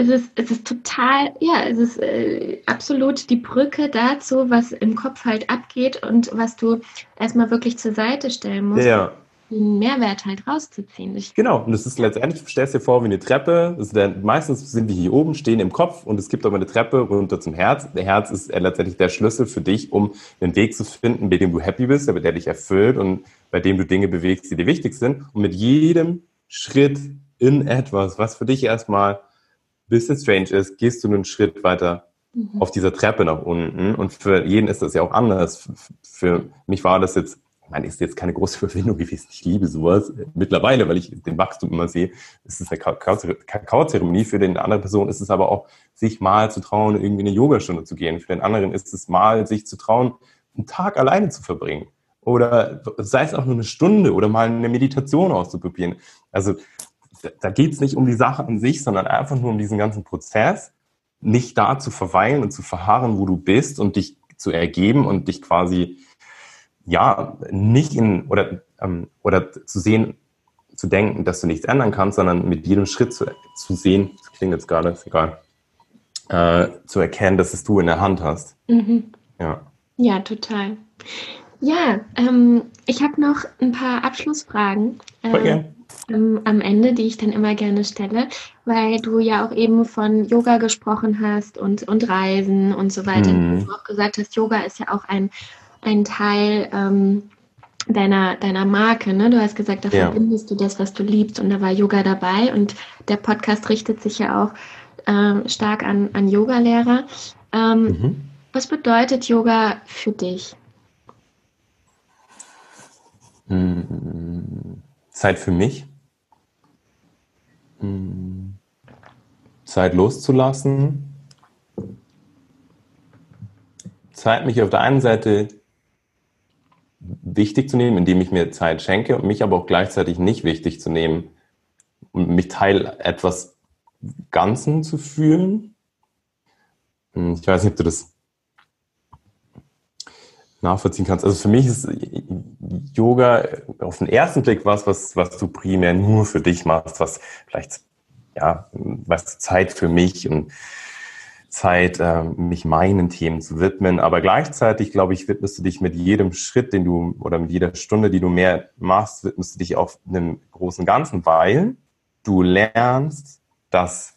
es ist, es ist total, ja, es ist äh, absolut die Brücke dazu, was im Kopf halt abgeht und was du erstmal wirklich zur Seite stellen musst. Ja. Den Mehrwert halt rauszuziehen. Ich genau, und das ist letztendlich, stellst dir vor wie eine Treppe. Dann, meistens sind wir hier oben, stehen im Kopf und es gibt aber eine Treppe runter zum Herz. Der Herz ist äh, letztendlich der Schlüssel für dich, um einen Weg zu finden, bei dem du happy bist, aber der dich erfüllt und bei dem du Dinge bewegst, die dir wichtig sind. Und mit jedem Schritt in etwas, was für dich erstmal bisschen strange ist, gehst du einen Schritt weiter mhm. auf dieser Treppe nach unten. Und für jeden ist das ja auch anders. Für mich war das jetzt, ich meine, ist jetzt keine große Überwindung gewesen. Ich liebe sowas mittlerweile, weil ich den Wachstum immer sehe. Es ist eine Kakaozeremonie. Für den anderen Person ist es aber auch, sich mal zu trauen, irgendwie eine Yogastunde zu gehen. Für den anderen ist es mal, sich zu trauen, einen Tag alleine zu verbringen. Oder sei es auch nur eine Stunde oder mal eine Meditation auszuprobieren. Also da geht es nicht um die Sache an sich, sondern einfach nur um diesen ganzen Prozess, nicht da zu verweilen und zu verharren, wo du bist und dich zu ergeben und dich quasi ja nicht in oder ähm, oder zu sehen, zu denken, dass du nichts ändern kannst, sondern mit jedem Schritt zu, zu sehen, das klingt jetzt gerade, ist egal, äh, zu erkennen, dass es du in der Hand hast. Mhm. Ja. Ja, total. Ja, ähm, ich habe noch ein paar Abschlussfragen. Ähm, ähm, am Ende, die ich dann immer gerne stelle, weil du ja auch eben von Yoga gesprochen hast und, und Reisen und so weiter. Mhm. Du auch gesagt hast, Yoga ist ja auch ein, ein Teil ähm, deiner, deiner Marke. Ne? Du hast gesagt, da ja. verbindest du das, was du liebst und da war Yoga dabei und der Podcast richtet sich ja auch ähm, stark an, an Yogalehrer. Ähm, mhm. Was bedeutet Yoga für dich? Mhm. Zeit für mich. Hm. Zeit loszulassen. Zeit, mich auf der einen Seite wichtig zu nehmen, indem ich mir Zeit schenke und mich aber auch gleichzeitig nicht wichtig zu nehmen und mich Teil etwas Ganzen zu fühlen. Hm, ich weiß nicht, ob du das nachvollziehen kannst. Also für mich ist Yoga auf den ersten Blick was, was, was du primär nur für dich machst, was vielleicht, ja, was Zeit für mich und Zeit, äh, mich meinen Themen zu widmen. Aber gleichzeitig, glaube ich, widmest du dich mit jedem Schritt, den du oder mit jeder Stunde, die du mehr machst, widmest du dich auch einem großen Ganzen, weil du lernst, dass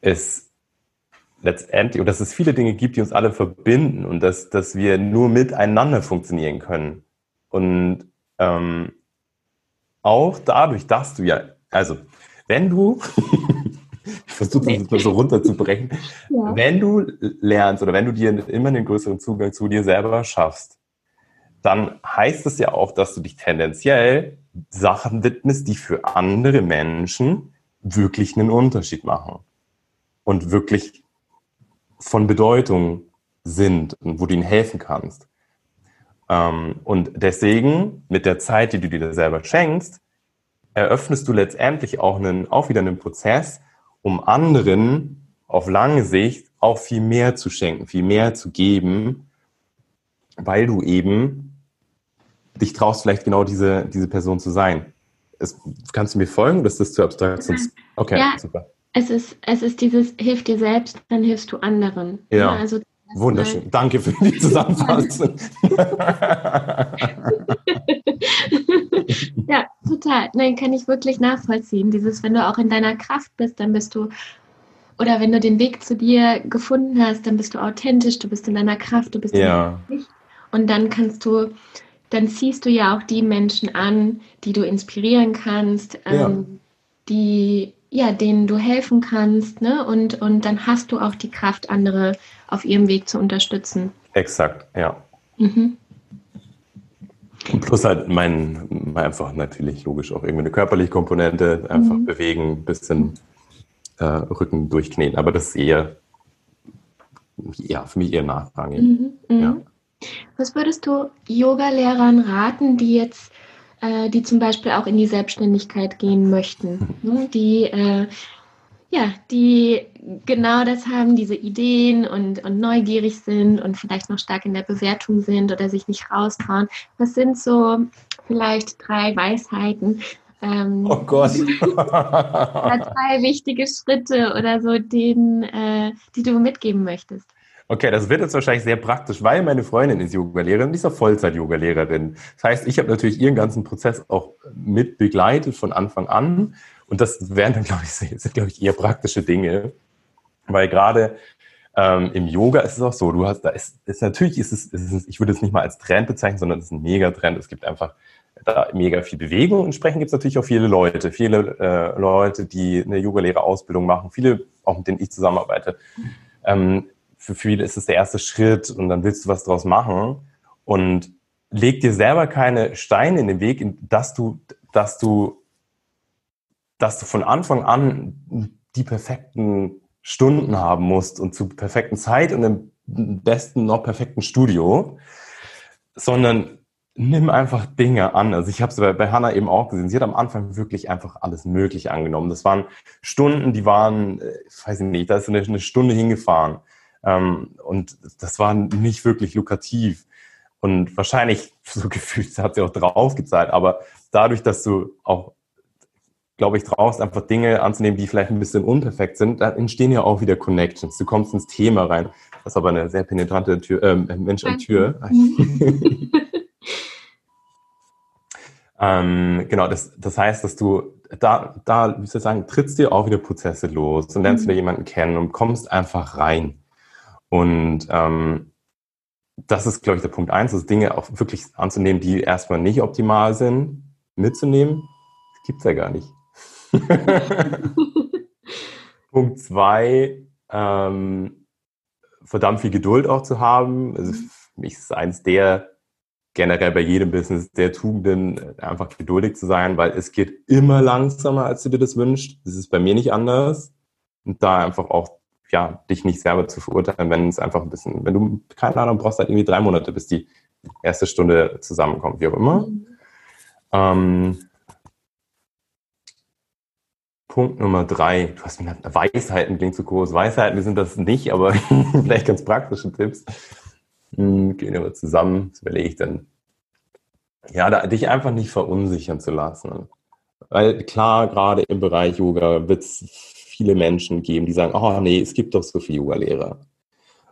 es letztendlich, und dass es viele Dinge gibt, die uns alle verbinden und dass, dass wir nur miteinander funktionieren können. Und ähm, auch dadurch, dass du ja, also wenn du, ich versuche das jetzt mal so runterzubrechen, ja. wenn du lernst oder wenn du dir immer einen größeren Zugang zu dir selber schaffst, dann heißt es ja auch, dass du dich tendenziell Sachen widmest, die für andere Menschen wirklich einen Unterschied machen und wirklich von Bedeutung sind und wo du ihnen helfen kannst. Ähm, und deswegen, mit der Zeit, die du dir selber schenkst, eröffnest du letztendlich auch, einen, auch wieder einen Prozess, um anderen auf lange Sicht auch viel mehr zu schenken, viel mehr zu geben, weil du eben dich traust, vielleicht genau diese, diese Person zu sein. Es, kannst du mir folgen oder ist das zu abstrakt? Okay, ja, super es ist, es ist dieses, hilf dir selbst, dann hilfst du anderen. Ja. ja also Wunderschön. Mal. Danke für die Zusammenfassung. ja, total. Nein, kann ich wirklich nachvollziehen. Dieses, wenn du auch in deiner Kraft bist, dann bist du, oder wenn du den Weg zu dir gefunden hast, dann bist du authentisch, du bist in deiner Kraft, du bist ja. in Und dann kannst du, dann ziehst du ja auch die Menschen an, die du inspirieren kannst, ja. ähm, die ja, denen du helfen kannst, ne? Und, und dann hast du auch die Kraft, andere auf ihrem Weg zu unterstützen. Exakt, ja. Mhm. Und plus halt mein, einfach natürlich logisch auch irgendwie eine körperliche Komponente, einfach mhm. bewegen, bisschen äh, Rücken durchkneten. Aber das ist eher, ja, für mich eher nachrangig. Mhm. mhm. Ja. Was würdest du Yoga-Lehrern raten, die jetzt äh, die zum Beispiel auch in die Selbstständigkeit gehen möchten, ne? die äh, ja, die genau das haben, diese Ideen und, und neugierig sind und vielleicht noch stark in der Bewertung sind oder sich nicht raustrauen. Was sind so vielleicht drei Weisheiten? Ähm, oh Gott. drei wichtige Schritte oder so, denen, äh, die du mitgeben möchtest. Okay, das wird jetzt wahrscheinlich sehr praktisch, weil meine Freundin ist Yoga-Lehrerin, die ist auch Vollzeit-Yoga-Lehrerin. Das heißt, ich habe natürlich ihren ganzen Prozess auch mit begleitet von Anfang an. Und das wären dann, glaube ich, sind, glaube ich, eher praktische Dinge. Weil gerade ähm, im Yoga ist es auch so, du hast, da ist, ist natürlich ist es, ist es, ich würde es nicht mal als Trend bezeichnen, sondern es ist ein Megatrend. Es gibt einfach da mega viel Bewegung. Entsprechend gibt es natürlich auch viele Leute, viele äh, Leute, die eine Yoga-Lehrer-Ausbildung machen, viele, auch mit denen ich zusammenarbeite. Ähm, für viele ist es der erste Schritt und dann willst du was draus machen und leg dir selber keine Steine in den Weg, dass du, dass du, dass du von Anfang an die perfekten Stunden haben musst und zu perfekten Zeit und im besten noch perfekten Studio, sondern nimm einfach Dinge an. Also ich habe es bei, bei Hannah eben auch gesehen. Sie hat am Anfang wirklich einfach alles Mögliche angenommen. Das waren Stunden, die waren, äh, ich weiß nicht, da ist eine, eine Stunde hingefahren. Ähm, und das war nicht wirklich lukrativ. Und wahrscheinlich, so gefühlt, hat sie auch draufgezahlt. Aber dadurch, dass du auch, glaube ich, traust, einfach Dinge anzunehmen, die vielleicht ein bisschen unperfekt sind, da entstehen ja auch wieder Connections. Du kommst ins Thema rein. Das ist aber eine sehr penetrante Tür, äh, Mensch an Tür. ähm, genau, das, das heißt, dass du da, da, wie soll ich sagen, trittst dir auch wieder Prozesse los und lernst mhm. wieder jemanden kennen und kommst einfach rein. Und ähm, das ist, glaube ich, der Punkt eins, dass Dinge auch wirklich anzunehmen, die erstmal nicht optimal sind, mitzunehmen. Das gibt's ja gar nicht. Punkt zwei, ähm, verdammt viel Geduld auch zu haben. Also für mich ist eins der generell bei jedem Business der Tugenden, einfach geduldig zu sein, weil es geht immer langsamer, als du dir das wünschst. Das ist bei mir nicht anders. Und da einfach auch, ja, dich nicht selber zu verurteilen, wenn es einfach ein bisschen, wenn du, keine Ahnung, brauchst halt irgendwie drei Monate, bis die erste Stunde zusammenkommt, wie auch immer. Mhm. Ähm, Punkt Nummer drei. Du hast mir Weisheiten klingt zu groß. Weisheiten sind das nicht, aber vielleicht ganz praktische Tipps. Hm, gehen wir zusammen. Das überlege ich dann. Ja, da, dich einfach nicht verunsichern zu lassen. Weil klar, gerade im Bereich Yoga wird es viele Menschen geben, die sagen, oh nee, es gibt doch so viele Yoga-Lehrer.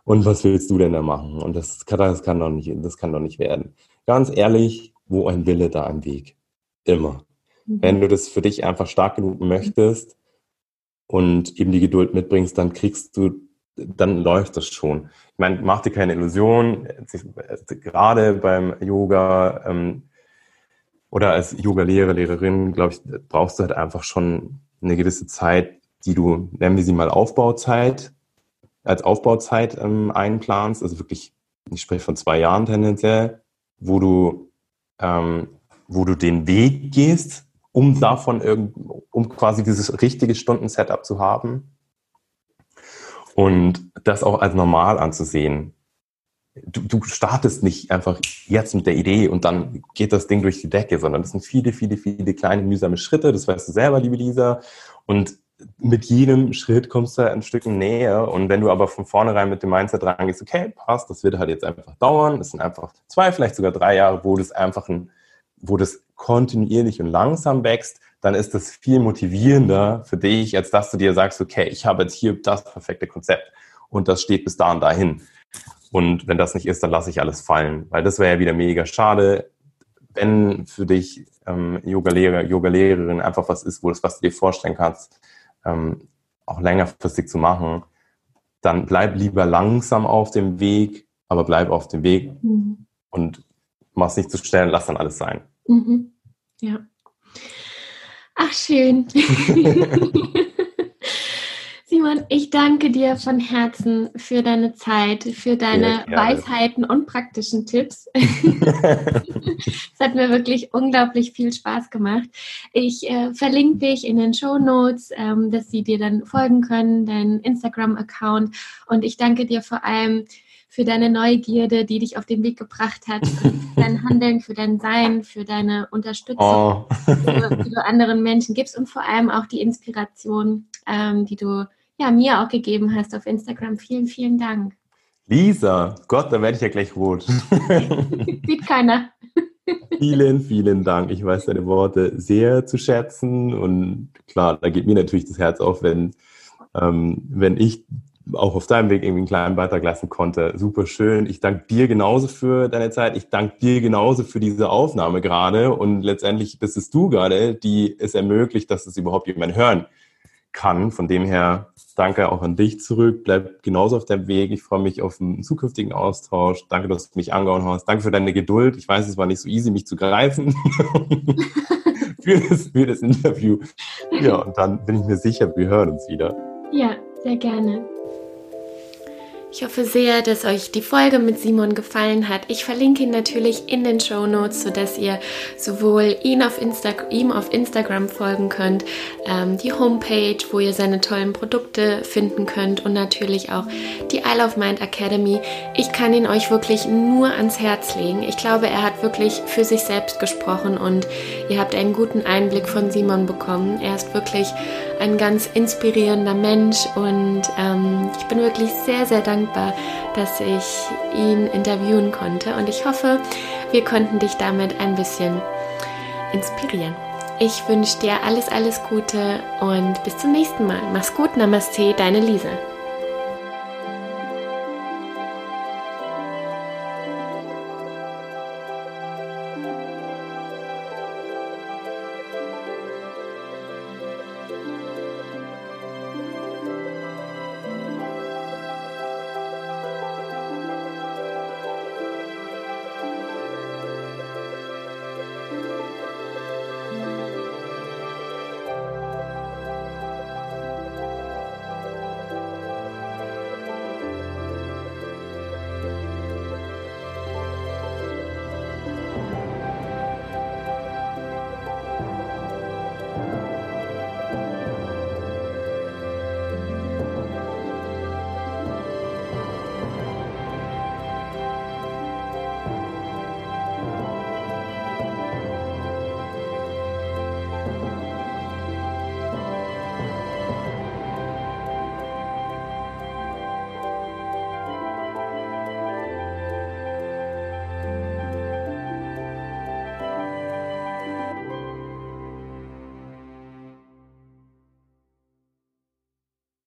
Und was willst du denn da machen? Und das kann, das kann doch nicht, das kann doch nicht werden. Ganz ehrlich, wo ein Wille, da ein Weg. Immer. Mhm. Wenn du das für dich einfach stark genug möchtest und eben die Geduld mitbringst, dann kriegst du, dann läuft das schon. Ich meine, mach dir keine Illusion, gerade beim Yoga ähm, oder als Yoga-Lehrer, Lehrerin, glaube ich, brauchst du halt einfach schon eine gewisse Zeit, die du, nennen wir sie mal Aufbauzeit, als Aufbauzeit ähm, einplanst, also wirklich, ich spreche von zwei Jahren tendenziell, wo du, ähm, wo du den Weg gehst, um davon irgend, um quasi dieses richtige Stunden-Setup zu haben und das auch als normal anzusehen. Du, du startest nicht einfach jetzt mit der Idee und dann geht das Ding durch die Decke, sondern das sind viele, viele, viele kleine mühsame Schritte. Das weißt du selber, liebe Lisa. Und mit jedem Schritt kommst du ein Stück näher. Und wenn du aber von vornherein mit dem Mindset rangehst, okay, passt, das wird halt jetzt einfach dauern. Es sind einfach zwei, vielleicht sogar drei Jahre, wo das einfach ein, wo das kontinuierlich und langsam wächst, dann ist das viel motivierender für dich, als dass du dir sagst, okay, ich habe jetzt hier das perfekte Konzept und das steht bis da und dahin. Und wenn das nicht ist, dann lasse ich alles fallen, weil das wäre ja wieder mega schade, wenn für dich ähm, Yoga-Lehrer, Yoga-Lehrerin einfach was ist, wo das, was du dir vorstellen kannst, ähm, auch längerfristig zu machen, dann bleib lieber langsam auf dem Weg, aber bleib auf dem Weg mhm. und mach's nicht zu schnell, lass dann alles sein. Mhm. Ja. Ach, schön. Simon, ich danke dir von Herzen für deine Zeit, für deine Weisheiten und praktischen Tipps. es hat mir wirklich unglaublich viel Spaß gemacht. Ich äh, verlinke dich in den Show Notes, ähm, dass sie dir dann folgen können, deinen Instagram-Account. Und ich danke dir vor allem für deine Neugierde, die dich auf den Weg gebracht hat, für dein Handeln, für dein Sein, für deine Unterstützung, oh. die du anderen Menschen gibst und vor allem auch die Inspiration, ähm, die du ja, mir auch gegeben hast auf Instagram. Vielen, vielen Dank. Lisa, Gott, da werde ich ja gleich rot. Sieht keiner. vielen, vielen Dank. Ich weiß deine Worte sehr zu schätzen und klar, da geht mir natürlich das Herz auf, wenn, ähm, wenn ich auch auf deinem Weg irgendwie einen kleinen Beitrag leisten konnte. Super schön. Ich danke dir genauso für deine Zeit. Ich danke dir genauso für diese Aufnahme gerade. Und letztendlich bist es du gerade, die es ermöglicht, dass es überhaupt jemand hören kann. Von dem her danke auch an dich zurück. Bleib genauso auf deinem Weg. Ich freue mich auf einen zukünftigen Austausch. Danke, dass du mich angehauen hast. Danke für deine Geduld. Ich weiß, es war nicht so easy, mich zu greifen für, das, für das Interview. Ja, und dann bin ich mir sicher, wir hören uns wieder. Ja, sehr gerne. Ich hoffe sehr, dass euch die Folge mit Simon gefallen hat. Ich verlinke ihn natürlich in den Show Notes, sodass ihr sowohl ihn auf Insta ihm auf Instagram folgen könnt, ähm, die Homepage, wo ihr seine tollen Produkte finden könnt und natürlich auch die I Love Mind Academy. Ich kann ihn euch wirklich nur ans Herz legen. Ich glaube, er hat wirklich für sich selbst gesprochen und ihr habt einen guten Einblick von Simon bekommen. Er ist wirklich ein ganz inspirierender Mensch und ähm, ich bin wirklich sehr, sehr dankbar dankbar, dass ich ihn interviewen konnte und ich hoffe, wir konnten dich damit ein bisschen inspirieren. Ich wünsche dir alles, alles Gute und bis zum nächsten Mal. Mach's gut, Namaste, deine Lisa.